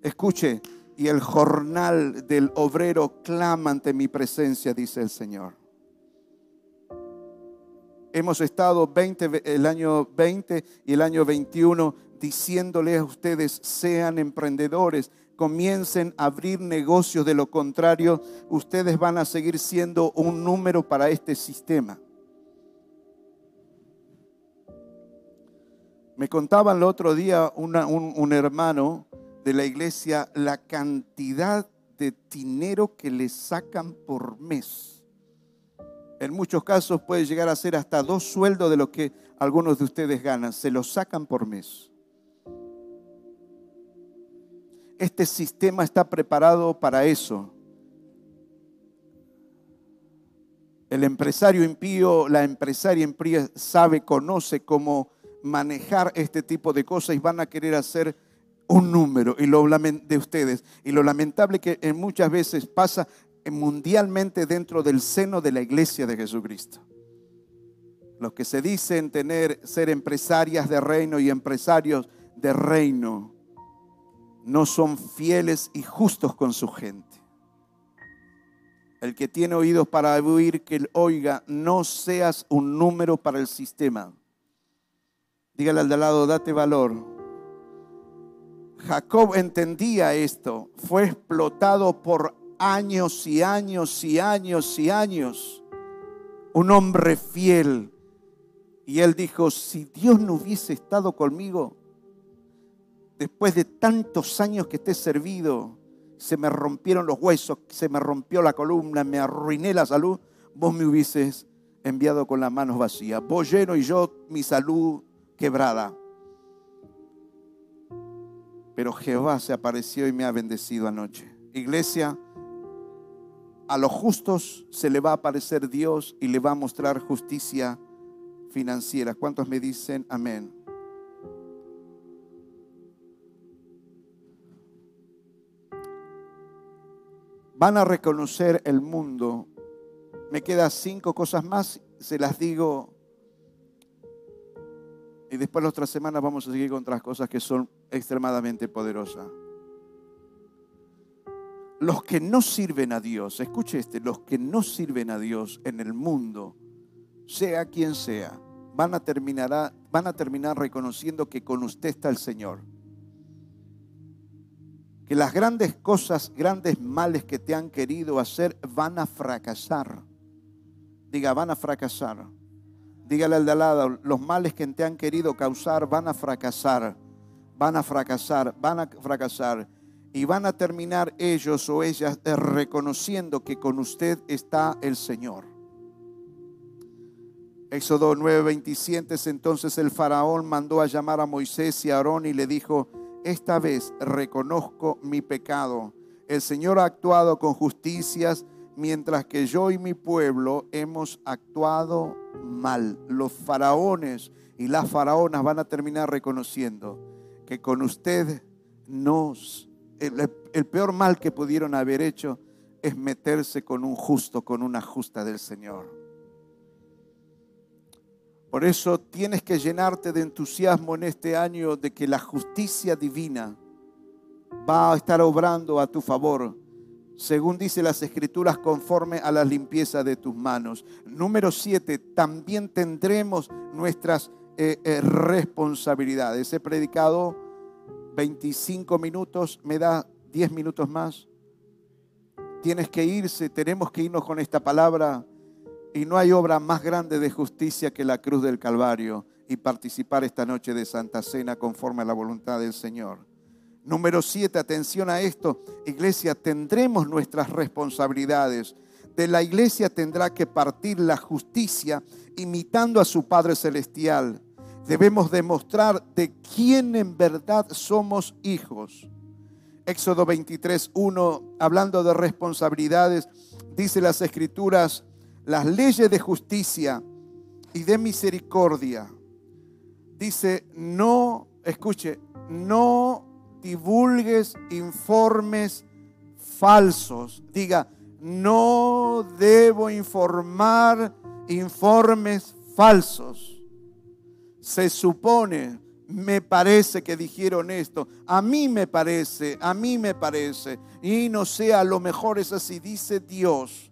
Escuche, y el jornal del obrero clama ante mi presencia, dice el Señor. Hemos estado 20, el año 20 y el año 21 diciéndole a ustedes, sean emprendedores, comiencen a abrir negocios, de lo contrario, ustedes van a seguir siendo un número para este sistema. Me contaban el otro día un, un hermano de la iglesia la cantidad de dinero que le sacan por mes. En muchos casos puede llegar a ser hasta dos sueldos de lo que algunos de ustedes ganan. Se lo sacan por mes. Este sistema está preparado para eso. El empresario impío, la empresaria impía sabe, conoce cómo manejar este tipo de cosas y van a querer hacer un número y lo de ustedes. Y lo lamentable que muchas veces pasa mundialmente dentro del seno de la iglesia de Jesucristo. Los que se dicen tener ser empresarias de reino y empresarios de reino no son fieles y justos con su gente. El que tiene oídos para oír, que él oiga, no seas un número para el sistema. Dígale al de lado, date valor. Jacob entendía esto, fue explotado por años y años y años y años. Un hombre fiel. Y él dijo, si Dios no hubiese estado conmigo, después de tantos años que he servido, se me rompieron los huesos, se me rompió la columna, me arruiné la salud, vos me hubieses enviado con las manos vacías. Vos lleno y yo mi salud quebrada. Pero Jehová se apareció y me ha bendecido anoche. Iglesia, a los justos se le va a aparecer Dios y le va a mostrar justicia financiera. ¿Cuántos me dicen amén? Van a reconocer el mundo. Me quedan cinco cosas más, se las digo. Y después la otra semana vamos a seguir con otras cosas que son extremadamente poderosas. Los que no sirven a Dios, escuche este, los que no sirven a Dios en el mundo, sea quien sea, van terminar, van a terminar reconociendo que con usted está el Señor que las grandes cosas, grandes males que te han querido hacer van a fracasar. Diga, van a fracasar. Dígale al de al lado, los males que te han querido causar van a fracasar, van a fracasar, van a fracasar. Y van a terminar ellos o ellas reconociendo que con usted está el Señor. Éxodo 9:27, entonces el faraón mandó a llamar a Moisés y a Aarón y le dijo, esta vez reconozco mi pecado. El Señor ha actuado con justicias, mientras que yo y mi pueblo hemos actuado mal. Los faraones y las faraonas van a terminar reconociendo que con usted nos... El, el peor mal que pudieron haber hecho es meterse con un justo, con una justa del Señor. Por eso tienes que llenarte de entusiasmo en este año de que la justicia divina va a estar obrando a tu favor, según dice las escrituras, conforme a la limpieza de tus manos. Número siete, también tendremos nuestras eh, eh, responsabilidades. He predicado 25 minutos, me da 10 minutos más. Tienes que irse, tenemos que irnos con esta palabra y no hay obra más grande de justicia que la cruz del Calvario y participar esta noche de Santa Cena conforme a la voluntad del Señor. Número siete, atención a esto. Iglesia, tendremos nuestras responsabilidades. De la iglesia tendrá que partir la justicia imitando a su Padre Celestial. Debemos demostrar de quién en verdad somos hijos. Éxodo 23, 1, hablando de responsabilidades, dice las escrituras, las leyes de justicia y de misericordia. Dice, no, escuche, no divulgues informes falsos. Diga, no debo informar informes falsos. Se supone, me parece que dijeron esto, a mí me parece, a mí me parece, y no sea, a lo mejor es así, dice Dios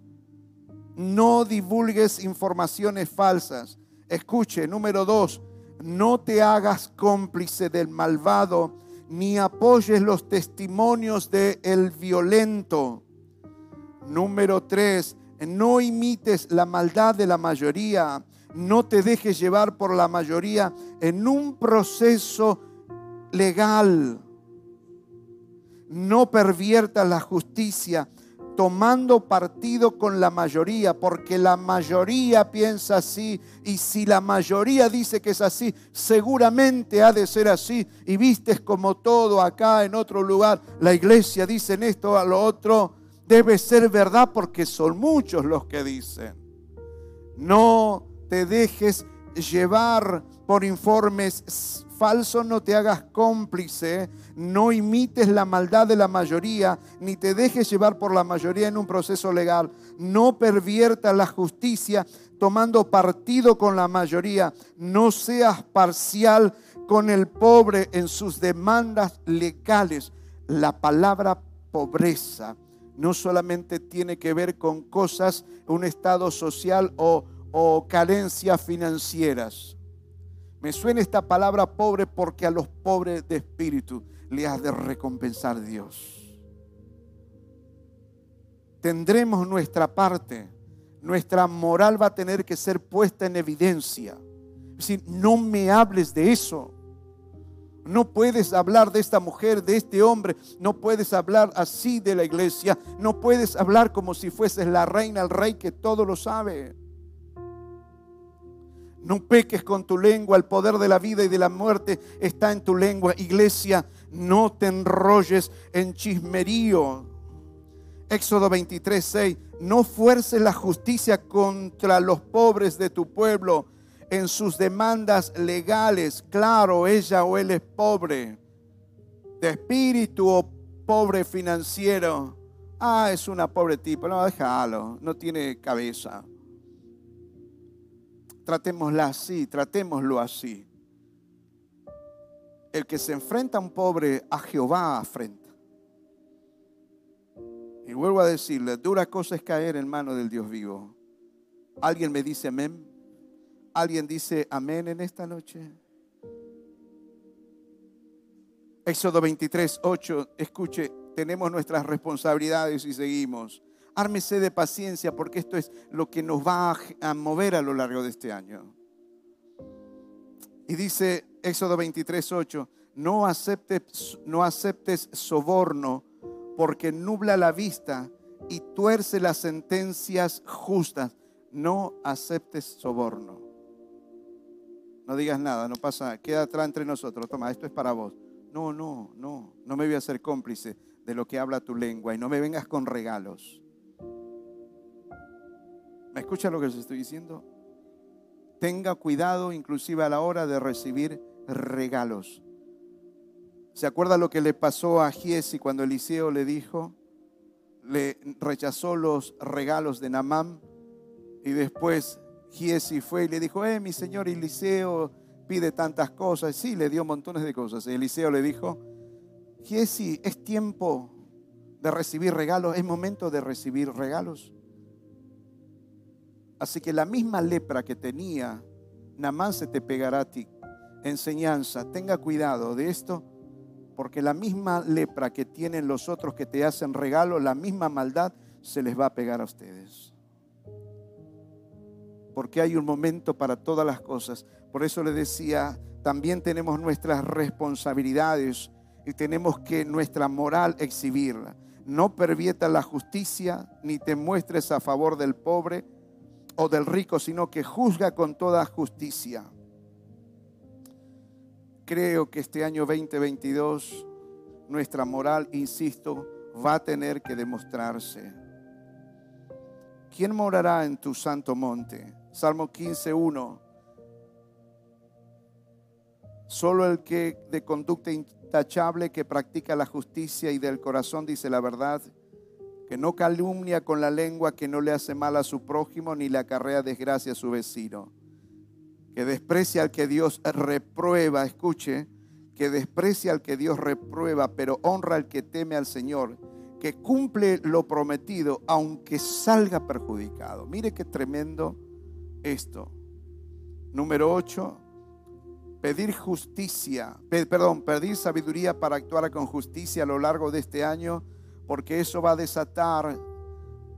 no divulgues informaciones falsas. Escuche, número dos, no te hagas cómplice del malvado, ni apoyes los testimonios del violento. Número tres, no imites la maldad de la mayoría, no te dejes llevar por la mayoría en un proceso legal. No perviertas la justicia tomando partido con la mayoría, porque la mayoría piensa así, y si la mayoría dice que es así, seguramente ha de ser así, y vistes como todo acá en otro lugar, la iglesia dice esto a lo otro, debe ser verdad porque son muchos los que dicen. No te dejes llevar por informes falsos, no te hagas cómplice, no imites la maldad de la mayoría, ni te dejes llevar por la mayoría en un proceso legal, no perviertas la justicia tomando partido con la mayoría, no seas parcial con el pobre en sus demandas legales. La palabra pobreza no solamente tiene que ver con cosas, un estado social o, o carencias financieras. Me suena esta palabra pobre porque a los pobres de espíritu le has de recompensar Dios. Tendremos nuestra parte, nuestra moral va a tener que ser puesta en evidencia. Es decir, no me hables de eso. No puedes hablar de esta mujer, de este hombre. No puedes hablar así de la iglesia. No puedes hablar como si fueses la reina, el rey que todo lo sabe. No peques con tu lengua, el poder de la vida y de la muerte está en tu lengua. Iglesia, no te enrolles en chismerío. Éxodo 23, 6. No fuerces la justicia contra los pobres de tu pueblo en sus demandas legales. Claro, ella o él es pobre de espíritu o pobre financiero. Ah, es una pobre tipo. No, déjalo. No tiene cabeza. Tratémosla así, tratémoslo así. El que se enfrenta a un pobre, a Jehová afrenta. Y vuelvo a decirle, dura cosa es caer en mano del Dios vivo. ¿Alguien me dice amén? ¿Alguien dice amén en esta noche? Éxodo 23, 8, escuche, tenemos nuestras responsabilidades y seguimos. Ármese de paciencia porque esto es lo que nos va a mover a lo largo de este año. Y dice Éxodo 23, 8, no aceptes, no aceptes soborno porque nubla la vista y tuerce las sentencias justas. No aceptes soborno. No digas nada, no pasa, queda atrás entre nosotros. Toma, esto es para vos. No, no, no, no me voy a hacer cómplice de lo que habla tu lengua y no me vengas con regalos. ¿Me escucha lo que les estoy diciendo? Tenga cuidado inclusive a la hora de recibir regalos. ¿Se acuerda lo que le pasó a Giesi cuando Eliseo le dijo? Le rechazó los regalos de Namán y después Giesi fue y le dijo, eh, mi señor Eliseo pide tantas cosas. Sí, le dio montones de cosas. Y Eliseo le dijo, Giesi, es tiempo de recibir regalos, es momento de recibir regalos. Así que la misma lepra que tenía, Namán se te pegará a ti. Enseñanza, tenga cuidado de esto, porque la misma lepra que tienen los otros que te hacen regalo, la misma maldad se les va a pegar a ustedes porque hay un momento para todas las cosas. Por eso le decía, también tenemos nuestras responsabilidades y tenemos que nuestra moral exhibirla. No pervieta la justicia, ni te muestres a favor del pobre o del rico, sino que juzga con toda justicia. Creo que este año 2022 nuestra moral, insisto, va a tener que demostrarse. ¿Quién morará en tu santo monte? Salmo 15.1. Solo el que de conducta intachable, que practica la justicia y del corazón dice la verdad, que no calumnia con la lengua, que no le hace mal a su prójimo, ni le acarrea desgracia a su vecino, que desprecia al que Dios reprueba, escuche, que desprecia al que Dios reprueba, pero honra al que teme al Señor, que cumple lo prometido, aunque salga perjudicado. Mire qué tremendo esto. Número 8, pedir justicia, perdón, pedir sabiduría para actuar con justicia a lo largo de este año, porque eso va a desatar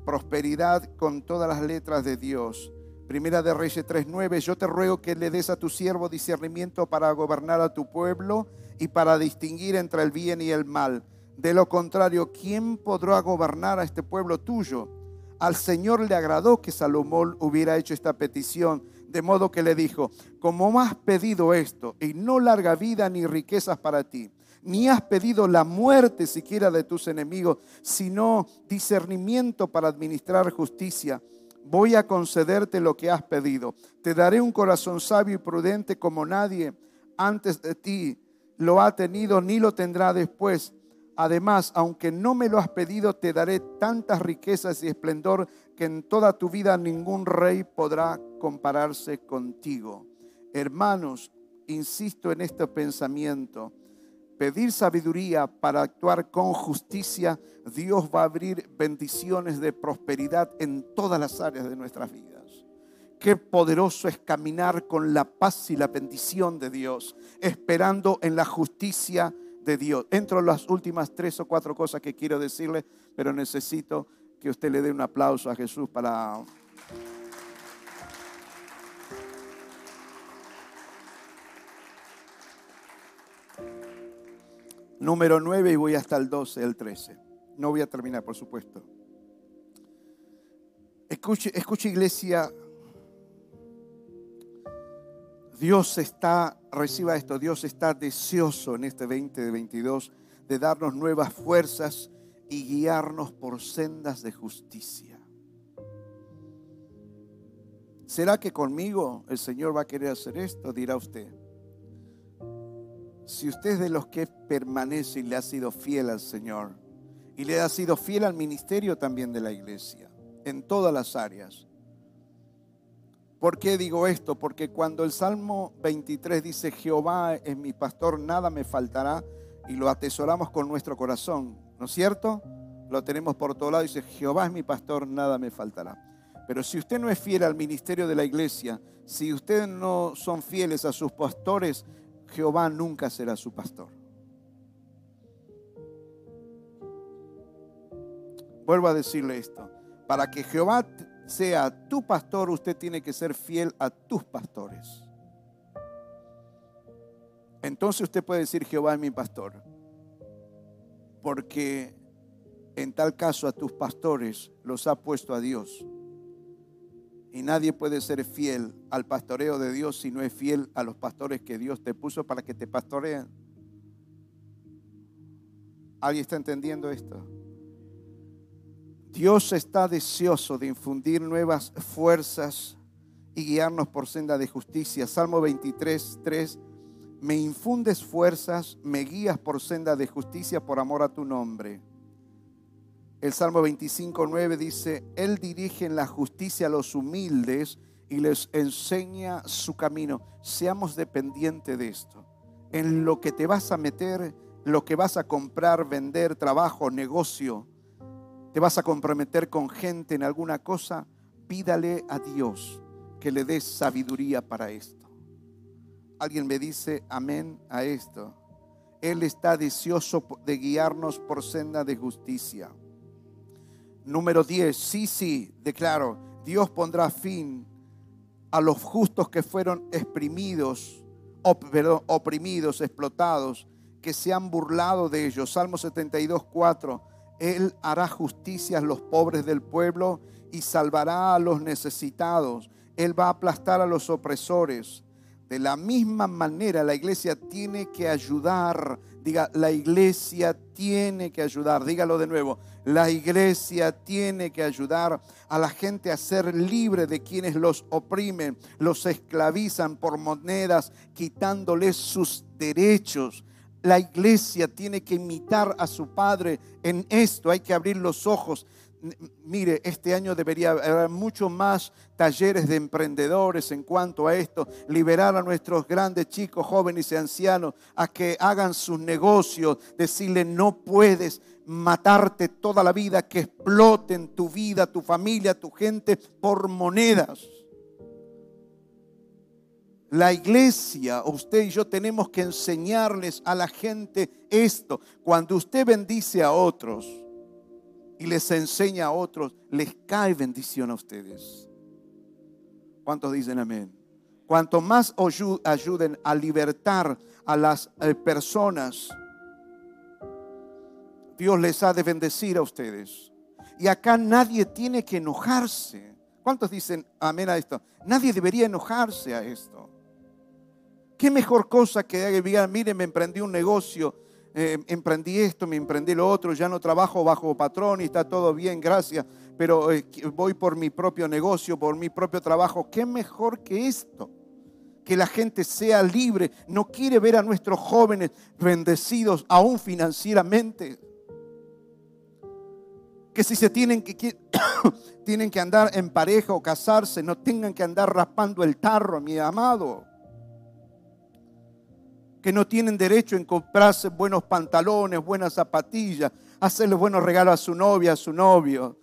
prosperidad con todas las letras de Dios. Primera de Reyes 3:9, yo te ruego que le des a tu siervo discernimiento para gobernar a tu pueblo y para distinguir entre el bien y el mal. De lo contrario, ¿quién podrá gobernar a este pueblo tuyo? Al Señor le agradó que Salomón hubiera hecho esta petición, de modo que le dijo, como has pedido esto, y no larga vida ni riquezas para ti, ni has pedido la muerte siquiera de tus enemigos, sino discernimiento para administrar justicia, voy a concederte lo que has pedido. Te daré un corazón sabio y prudente como nadie antes de ti lo ha tenido ni lo tendrá después. Además, aunque no me lo has pedido, te daré tantas riquezas y esplendor que en toda tu vida ningún rey podrá compararse contigo. Hermanos, insisto en este pensamiento. Pedir sabiduría para actuar con justicia, Dios va a abrir bendiciones de prosperidad en todas las áreas de nuestras vidas. Qué poderoso es caminar con la paz y la bendición de Dios, esperando en la justicia de Dios. Entro en las últimas tres o cuatro cosas que quiero decirle, pero necesito que usted le dé un aplauso a Jesús para... Número 9 y voy hasta el 12, el 13. No voy a terminar, por supuesto. Escuche, escuche iglesia, Dios está, reciba esto, Dios está deseoso en este 2022 de darnos nuevas fuerzas y guiarnos por sendas de justicia. ¿Será que conmigo el Señor va a querer hacer esto? Dirá usted. Si usted es de los que permanece y le ha sido fiel al Señor y le ha sido fiel al ministerio también de la iglesia, en todas las áreas, ¿Por qué digo esto? Porque cuando el Salmo 23 dice, Jehová es mi pastor, nada me faltará, y lo atesoramos con nuestro corazón, ¿no es cierto? Lo tenemos por todo lado, dice, Jehová es mi pastor, nada me faltará. Pero si usted no es fiel al ministerio de la iglesia, si ustedes no son fieles a sus pastores, Jehová nunca será su pastor. Vuelvo a decirle esto. Para que Jehová sea tu pastor, usted tiene que ser fiel a tus pastores. Entonces usted puede decir, Jehová es mi pastor. Porque en tal caso a tus pastores los ha puesto a Dios. Y nadie puede ser fiel al pastoreo de Dios si no es fiel a los pastores que Dios te puso para que te pastoreen. ¿Alguien está entendiendo esto? Dios está deseoso de infundir nuevas fuerzas y guiarnos por senda de justicia. Salmo 23, 3. Me infundes fuerzas, me guías por senda de justicia por amor a tu nombre. El Salmo 25, 9 dice, Él dirige en la justicia a los humildes y les enseña su camino. Seamos dependientes de esto. En lo que te vas a meter, lo que vas a comprar, vender, trabajo, negocio, te vas a comprometer con gente en alguna cosa, pídale a Dios que le dé sabiduría para esto. Alguien me dice amén a esto. Él está deseoso de guiarnos por senda de justicia. Número 10, sí, sí, declaro, Dios pondrá fin a los justos que fueron exprimidos, oprimidos, explotados, que se han burlado de ellos. Salmo 72, 4. Él hará justicia a los pobres del pueblo y salvará a los necesitados. Él va a aplastar a los opresores. De la misma manera la iglesia tiene que ayudar. Diga, la iglesia tiene que ayudar. Dígalo de nuevo. La iglesia tiene que ayudar a la gente a ser libre de quienes los oprimen, los esclavizan por monedas, quitándoles sus derechos. La iglesia tiene que imitar a su Padre en esto. Hay que abrir los ojos. Mire, este año debería haber mucho más talleres de emprendedores en cuanto a esto. Liberar a nuestros grandes chicos, jóvenes y ancianos a que hagan sus negocios. Decirle, no puedes matarte toda la vida, que exploten tu vida, tu familia, tu gente por monedas. La iglesia, usted y yo tenemos que enseñarles a la gente esto. Cuando usted bendice a otros y les enseña a otros, les cae bendición a ustedes. ¿Cuántos dicen amén? Cuanto más ayuden a libertar a las eh, personas, Dios les ha de bendecir a ustedes. Y acá nadie tiene que enojarse. ¿Cuántos dicen amén a esto? Nadie debería enojarse a esto. ¿Qué mejor cosa que diga, mire, me emprendí un negocio, eh, emprendí esto, me emprendí lo otro, ya no trabajo bajo patrón y está todo bien, gracias, pero eh, voy por mi propio negocio, por mi propio trabajo. ¿Qué mejor que esto? Que la gente sea libre. No quiere ver a nuestros jóvenes bendecidos aún financieramente. Que si se tienen que, tienen que andar en pareja o casarse, no tengan que andar raspando el tarro, mi amado que no tienen derecho en comprarse buenos pantalones, buenas zapatillas, hacerle buenos regalos a su novia, a su novio.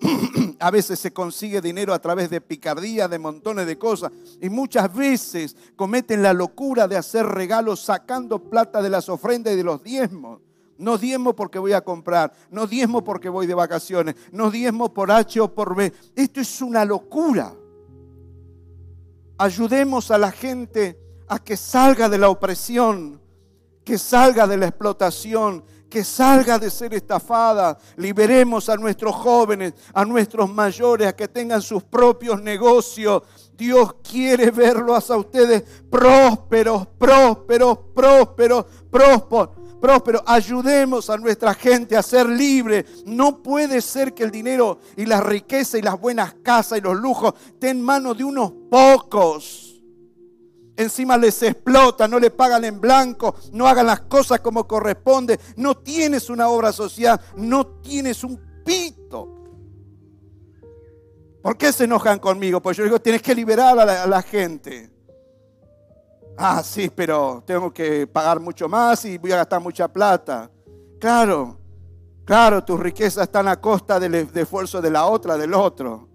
a veces se consigue dinero a través de picardía, de montones de cosas. Y muchas veces cometen la locura de hacer regalos sacando plata de las ofrendas y de los diezmos. No diezmo porque voy a comprar, no diezmo porque voy de vacaciones, no diezmo por H o por B. Esto es una locura. Ayudemos a la gente a que salga de la opresión, que salga de la explotación, que salga de ser estafada. Liberemos a nuestros jóvenes, a nuestros mayores, a que tengan sus propios negocios. Dios quiere verlos a ustedes prósperos, prósperos, prósperos, prósperos. Próspero, ayudemos a nuestra gente a ser libre. No puede ser que el dinero y la riqueza y las buenas casas y los lujos estén en manos de unos pocos. Encima les explota, no le pagan en blanco, no hagan las cosas como corresponde. No tienes una obra social, no tienes un pito. ¿Por qué se enojan conmigo? Pues yo digo, tienes que liberar a la, gente. Ah, sí, pero tengo que pagar mucho más y voy a gastar mucha plata. Claro, claro, tus riquezas están a costa del esfuerzo de la otra, del otro.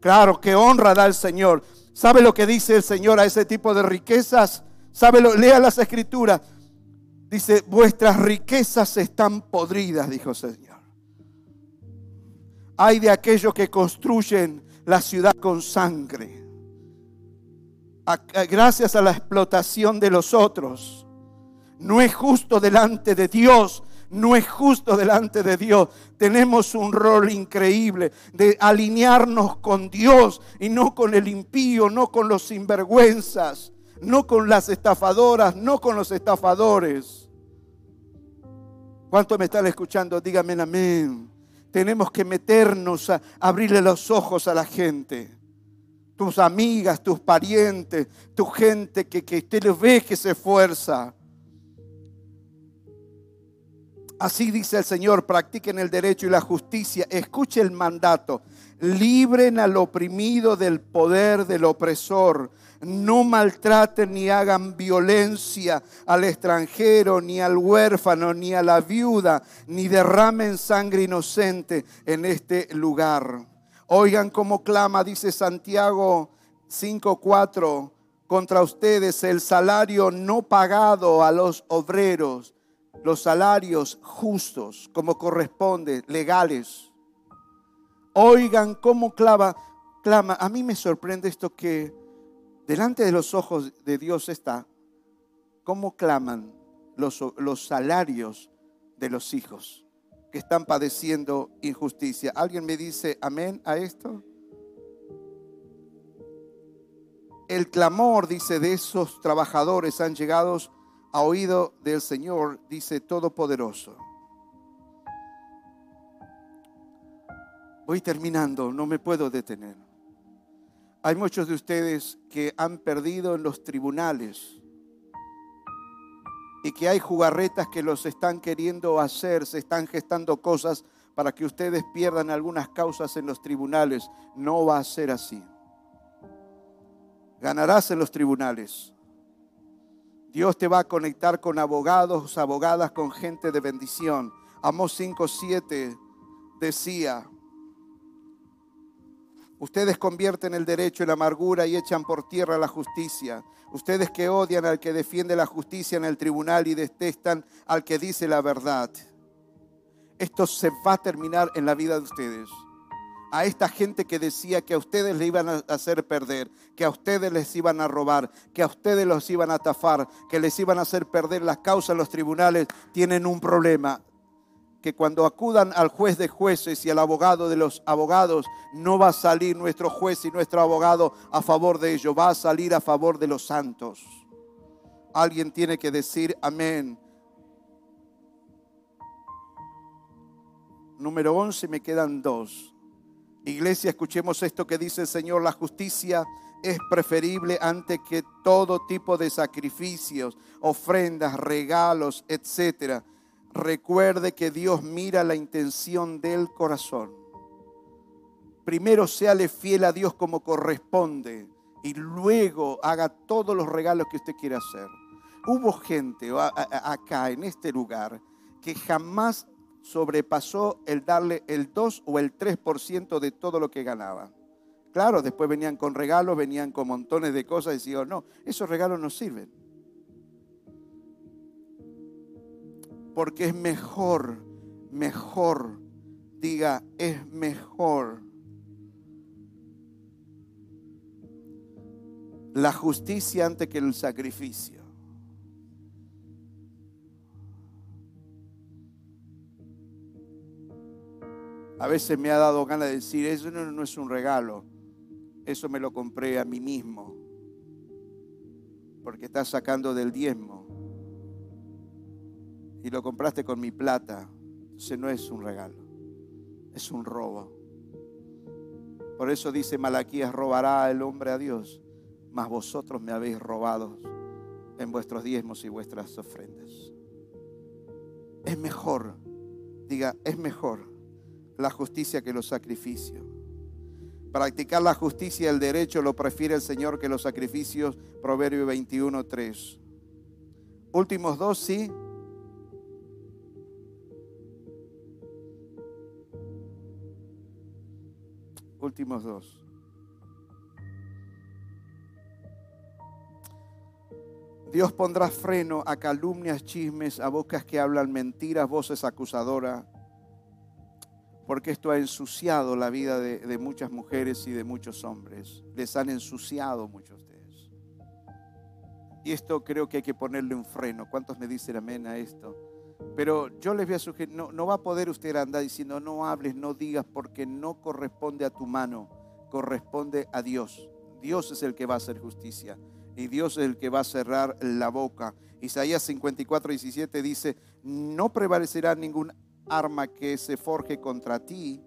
Claro, que honra da el Señor. ¿Sabe lo que dice el Señor a ese tipo de riquezas? ¿Sabe lo? Lea las escrituras. Dice, vuestras riquezas están podridas, dijo el Señor. Hay de aquellos que construyen la ciudad con sangre. Gracias a la explotación de los otros. No es justo delante de Dios no es justo delante de Dios. Tenemos un rol increíble de alinearnos con Dios y no con el impío, no con los sinvergüenzas, no con las estafadoras, no con los estafadores. ¿Cuánto me están escuchando? Dígame amén. Tenemos que meternos a abrirle los ojos a la gente tus amigas, tus parientes, tu gente que, que usted ve que se esfuerza. Así dice el Señor, practiquen el derecho y la justicia. Escuche el mandato. Libren al oprimido del poder del opresor. No maltraten ni hagan violencia al extranjero, ni al huérfano, ni a la viuda, ni derramen sangre inocente en este lugar. Oigan cómo clama, dice Santiago 5.4, contra ustedes el salario no pagado a los obreros los salarios justos, como corresponde, legales. Oigan cómo clama, clama. A mí me sorprende esto que delante de los ojos de Dios está, cómo claman los, los salarios de los hijos que están padeciendo injusticia. ¿Alguien me dice amén a esto? El clamor, dice, de esos trabajadores han llegado a oído del Señor, dice Todopoderoso. Voy terminando, no me puedo detener. Hay muchos de ustedes que han perdido en los tribunales y que hay jugarretas que los están queriendo hacer, se están gestando cosas para que ustedes pierdan algunas causas en los tribunales. No va a ser así. Ganarás en los tribunales. Dios te va a conectar con abogados, abogadas, con gente de bendición. Amos 5:7 decía, ustedes convierten el derecho en amargura y echan por tierra la justicia. Ustedes que odian al que defiende la justicia en el tribunal y detestan al que dice la verdad. Esto se va a terminar en la vida de ustedes a esta gente que decía que a ustedes le iban a hacer perder, que a ustedes les iban a robar, que a ustedes los iban a atafar, que les iban a hacer perder las causas los tribunales, tienen un problema. Que cuando acudan al juez de jueces y al abogado de los abogados, no va a salir nuestro juez y nuestro abogado a favor de ellos, va a salir a favor de los santos. Alguien tiene que decir amén. Número 11, me quedan dos. Iglesia, escuchemos esto que dice el Señor, la justicia es preferible antes que todo tipo de sacrificios, ofrendas, regalos, etc. Recuerde que Dios mira la intención del corazón. Primero séale fiel a Dios como corresponde y luego haga todos los regalos que usted quiera hacer. Hubo gente acá en este lugar que jamás sobrepasó el darle el 2 o el 3% de todo lo que ganaba. Claro, después venían con regalos, venían con montones de cosas y decían, no, esos regalos no sirven. Porque es mejor, mejor, diga, es mejor la justicia antes que el sacrificio. A veces me ha dado ganas de decir, eso no, es un regalo, eso me lo compré a mí mismo, porque estás sacando del diezmo. Y lo compraste con mi plata, entonces no es un regalo, es un robo. Por eso dice Malaquías, robará el hombre a Dios, mas vosotros me habéis robado en vuestros diezmos y vuestras ofrendas. Es mejor, diga, es mejor la justicia que los sacrificios. Practicar la justicia y el derecho lo prefiere el Señor que los sacrificios. Proverbio 21, 3. Últimos dos, sí. Últimos dos. Dios pondrá freno a calumnias, chismes, a bocas que hablan mentiras, voces acusadoras porque esto ha ensuciado la vida de, muchas mujeres y de muchos hombres. Les han ensuciado muchos de ellos. Y esto creo que hay que ponerle un freno. ¿Cuántos me dicen amén a esto? Pero yo les voy a sugerir, no, va a poder usted andar diciendo no hables, no digas, porque no corresponde a tu mano, corresponde a Dios. Dios es el que va a hacer justicia y Dios es el que va a cerrar la boca. Isaías 54, 17 dice, no prevalecerá ningún arma que se forje contra ti,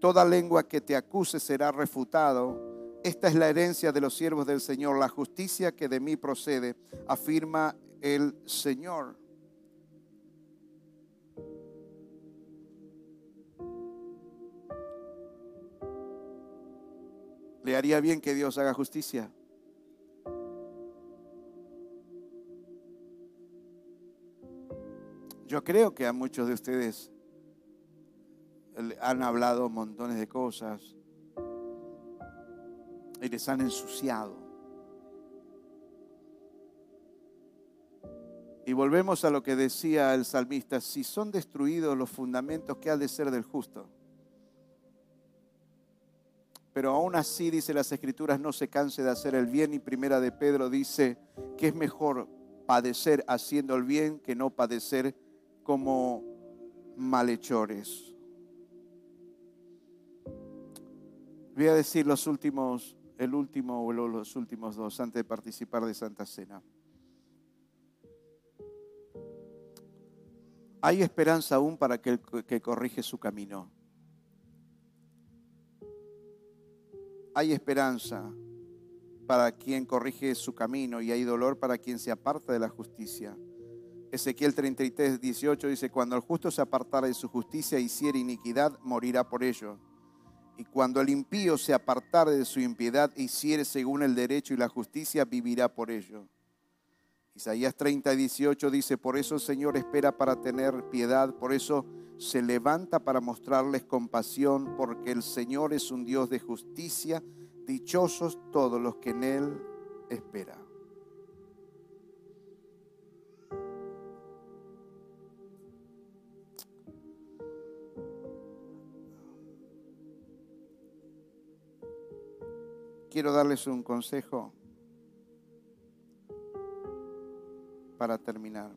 toda lengua que te acuse será refutado. Esta es la herencia de los siervos del Señor, la justicia que de mí procede, afirma el Señor. ¿Le haría bien que Dios haga justicia? Yo creo que a muchos de ustedes han hablado montones de cosas y les han ensuciado. Y volvemos a lo que decía el salmista, si son destruidos los fundamentos, ¿qué ha de ser del justo? Pero aún así, dice las escrituras, no se canse de hacer el bien. Y primera de Pedro dice que es mejor padecer haciendo el bien que no padecer como malhechores. Voy a decir los últimos, el último o los últimos dos antes de participar de Santa Cena. Hay esperanza aún para aquel que corrige su camino. Hay esperanza para quien corrige su camino y hay dolor para quien se aparta de la justicia. Ezequiel 33, 18 dice, cuando el justo se apartara de su justicia e hiciera iniquidad, morirá por ello. Y cuando el impío se apartare de su impiedad e hiciere según el derecho y la justicia, vivirá por ello. Isaías 30, 18 dice, por eso el Señor espera para tener piedad, por eso se levanta para mostrarles compasión, porque el Señor es un Dios de justicia, dichosos todos los que en Él esperan. Quiero darles un consejo para terminar.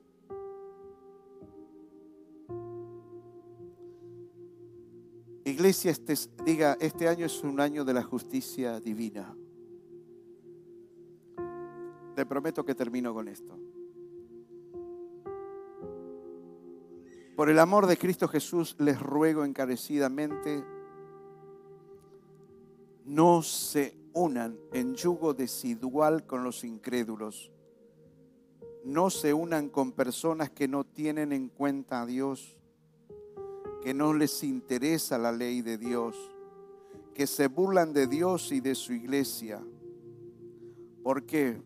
Iglesia, este, diga, este año es un año de la justicia divina. Te prometo que termino con esto. Por el amor de Cristo Jesús les ruego encarecidamente, no se unan en yugo desigual con los incrédulos. No se unan con personas que no tienen en cuenta a Dios, que no les interesa la ley de Dios, que se burlan de Dios y de su iglesia. ¿Por qué?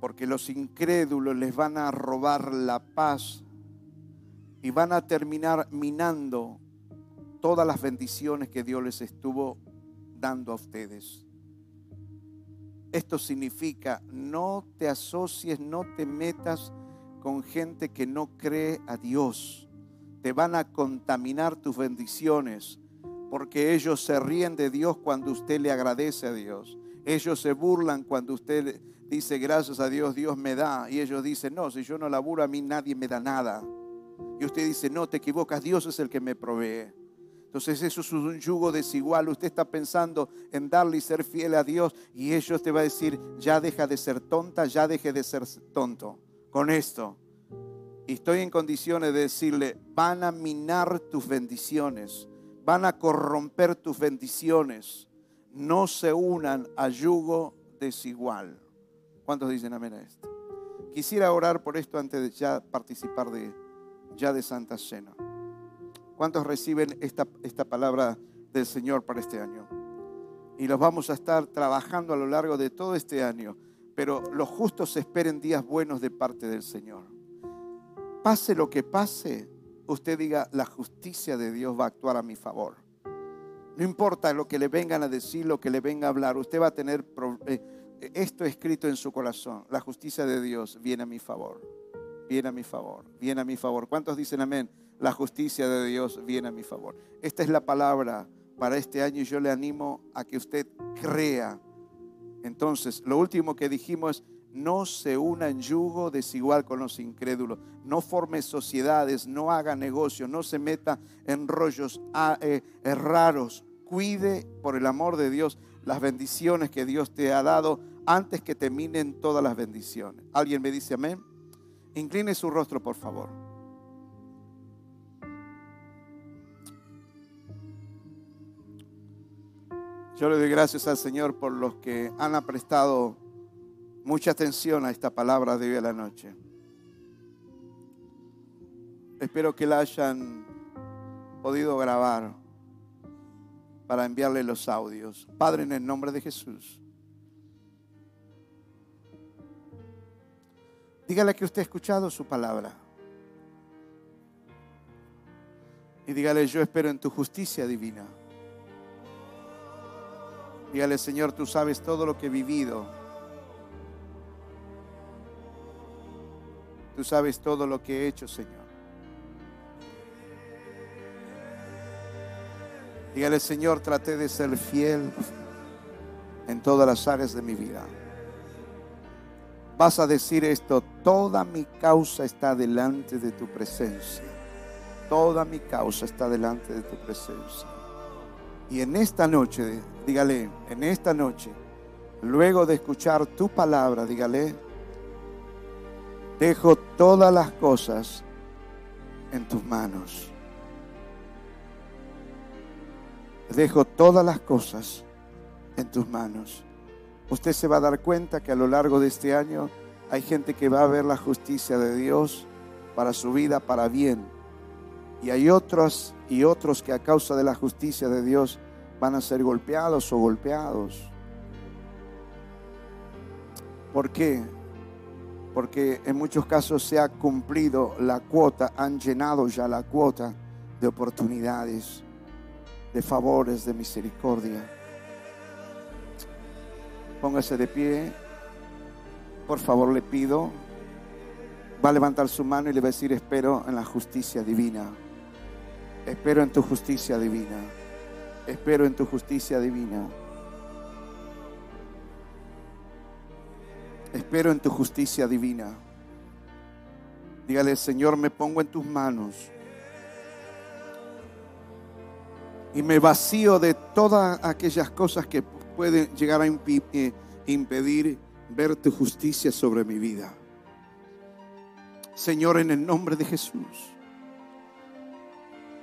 Porque los incrédulos les van a robar la paz y van a terminar minando todas las bendiciones que Dios les estuvo dando a ustedes. Esto significa no te asocies, no te metas con gente que no cree a Dios. Te van a contaminar tus bendiciones porque ellos se ríen de Dios cuando usted le agradece a Dios. Ellos se burlan cuando usted dice gracias a Dios, Dios me da. Y ellos dicen, no, si yo no laburo a mí nadie me da nada. Y usted dice, no, te equivocas, Dios es el que me provee. Entonces eso es un yugo desigual. Usted está pensando en darle y ser fiel a Dios y ellos te va a decir, ya deja de ser tonta, ya deje de ser tonto. Con esto. Y estoy en condiciones de decirle, van a minar tus bendiciones, van a corromper tus bendiciones. No se unan a yugo desigual. ¿Cuántos dicen amén a esto? Quisiera orar por esto antes de ya participar de, ya de Santa Cena. ¿Cuántos reciben esta, esta palabra del Señor para este año? Y los vamos a estar trabajando a lo largo de todo este año. Pero los justos esperen días buenos de parte del Señor. Pase lo que pase, usted diga, la justicia de Dios va a actuar a mi favor. No importa lo que le vengan a decir, lo que le venga a hablar, usted va a tener eh, esto escrito en su corazón. La justicia de Dios viene a mi favor, viene a mi favor, viene a mi favor. ¿Cuántos dicen amén? La justicia de Dios viene a mi favor. Esta es la palabra para este año y yo le animo a que usted crea. Entonces, lo último que dijimos es, no se una en yugo desigual con los incrédulos, no forme sociedades, no haga negocios, no se meta en rollos eh, raros. Cuide, por el amor de Dios, las bendiciones que Dios te ha dado antes que terminen todas las bendiciones. ¿Alguien me dice amén? Incline su rostro, por favor. Yo le doy gracias al Señor por los que han prestado mucha atención a esta palabra de hoy a la noche. Espero que la hayan podido grabar para enviarle los audios. Padre, en el nombre de Jesús. Dígale que usted ha escuchado su palabra. Y dígale, yo espero en tu justicia divina. Dígale, Señor, tú sabes todo lo que he vivido. Tú sabes todo lo que he hecho, Señor. Dígale, Señor, traté de ser fiel en todas las áreas de mi vida. Vas a decir esto, toda mi causa está delante de tu presencia. Toda mi causa está delante de tu presencia. Y en esta noche, dígale, en esta noche, luego de escuchar tu palabra, dígale, dejo todas las cosas en tus manos. Dejo todas las cosas en tus manos. Usted se va a dar cuenta que a lo largo de este año hay gente que va a ver la justicia de Dios para su vida, para bien. Y hay otros y otros que a causa de la justicia de Dios van a ser golpeados o golpeados. ¿Por qué? Porque en muchos casos se ha cumplido la cuota, han llenado ya la cuota de oportunidades, de favores, de misericordia. Póngase de pie. Por favor, le pido. Va a levantar su mano y le va a decir, espero en la justicia divina. Espero en tu justicia divina. Espero en tu justicia divina. Espero en tu justicia divina. Dígale, Señor, me pongo en tus manos. Y me vacío de todas aquellas cosas que pueden llegar a eh, impedir ver tu justicia sobre mi vida. Señor, en el nombre de Jesús.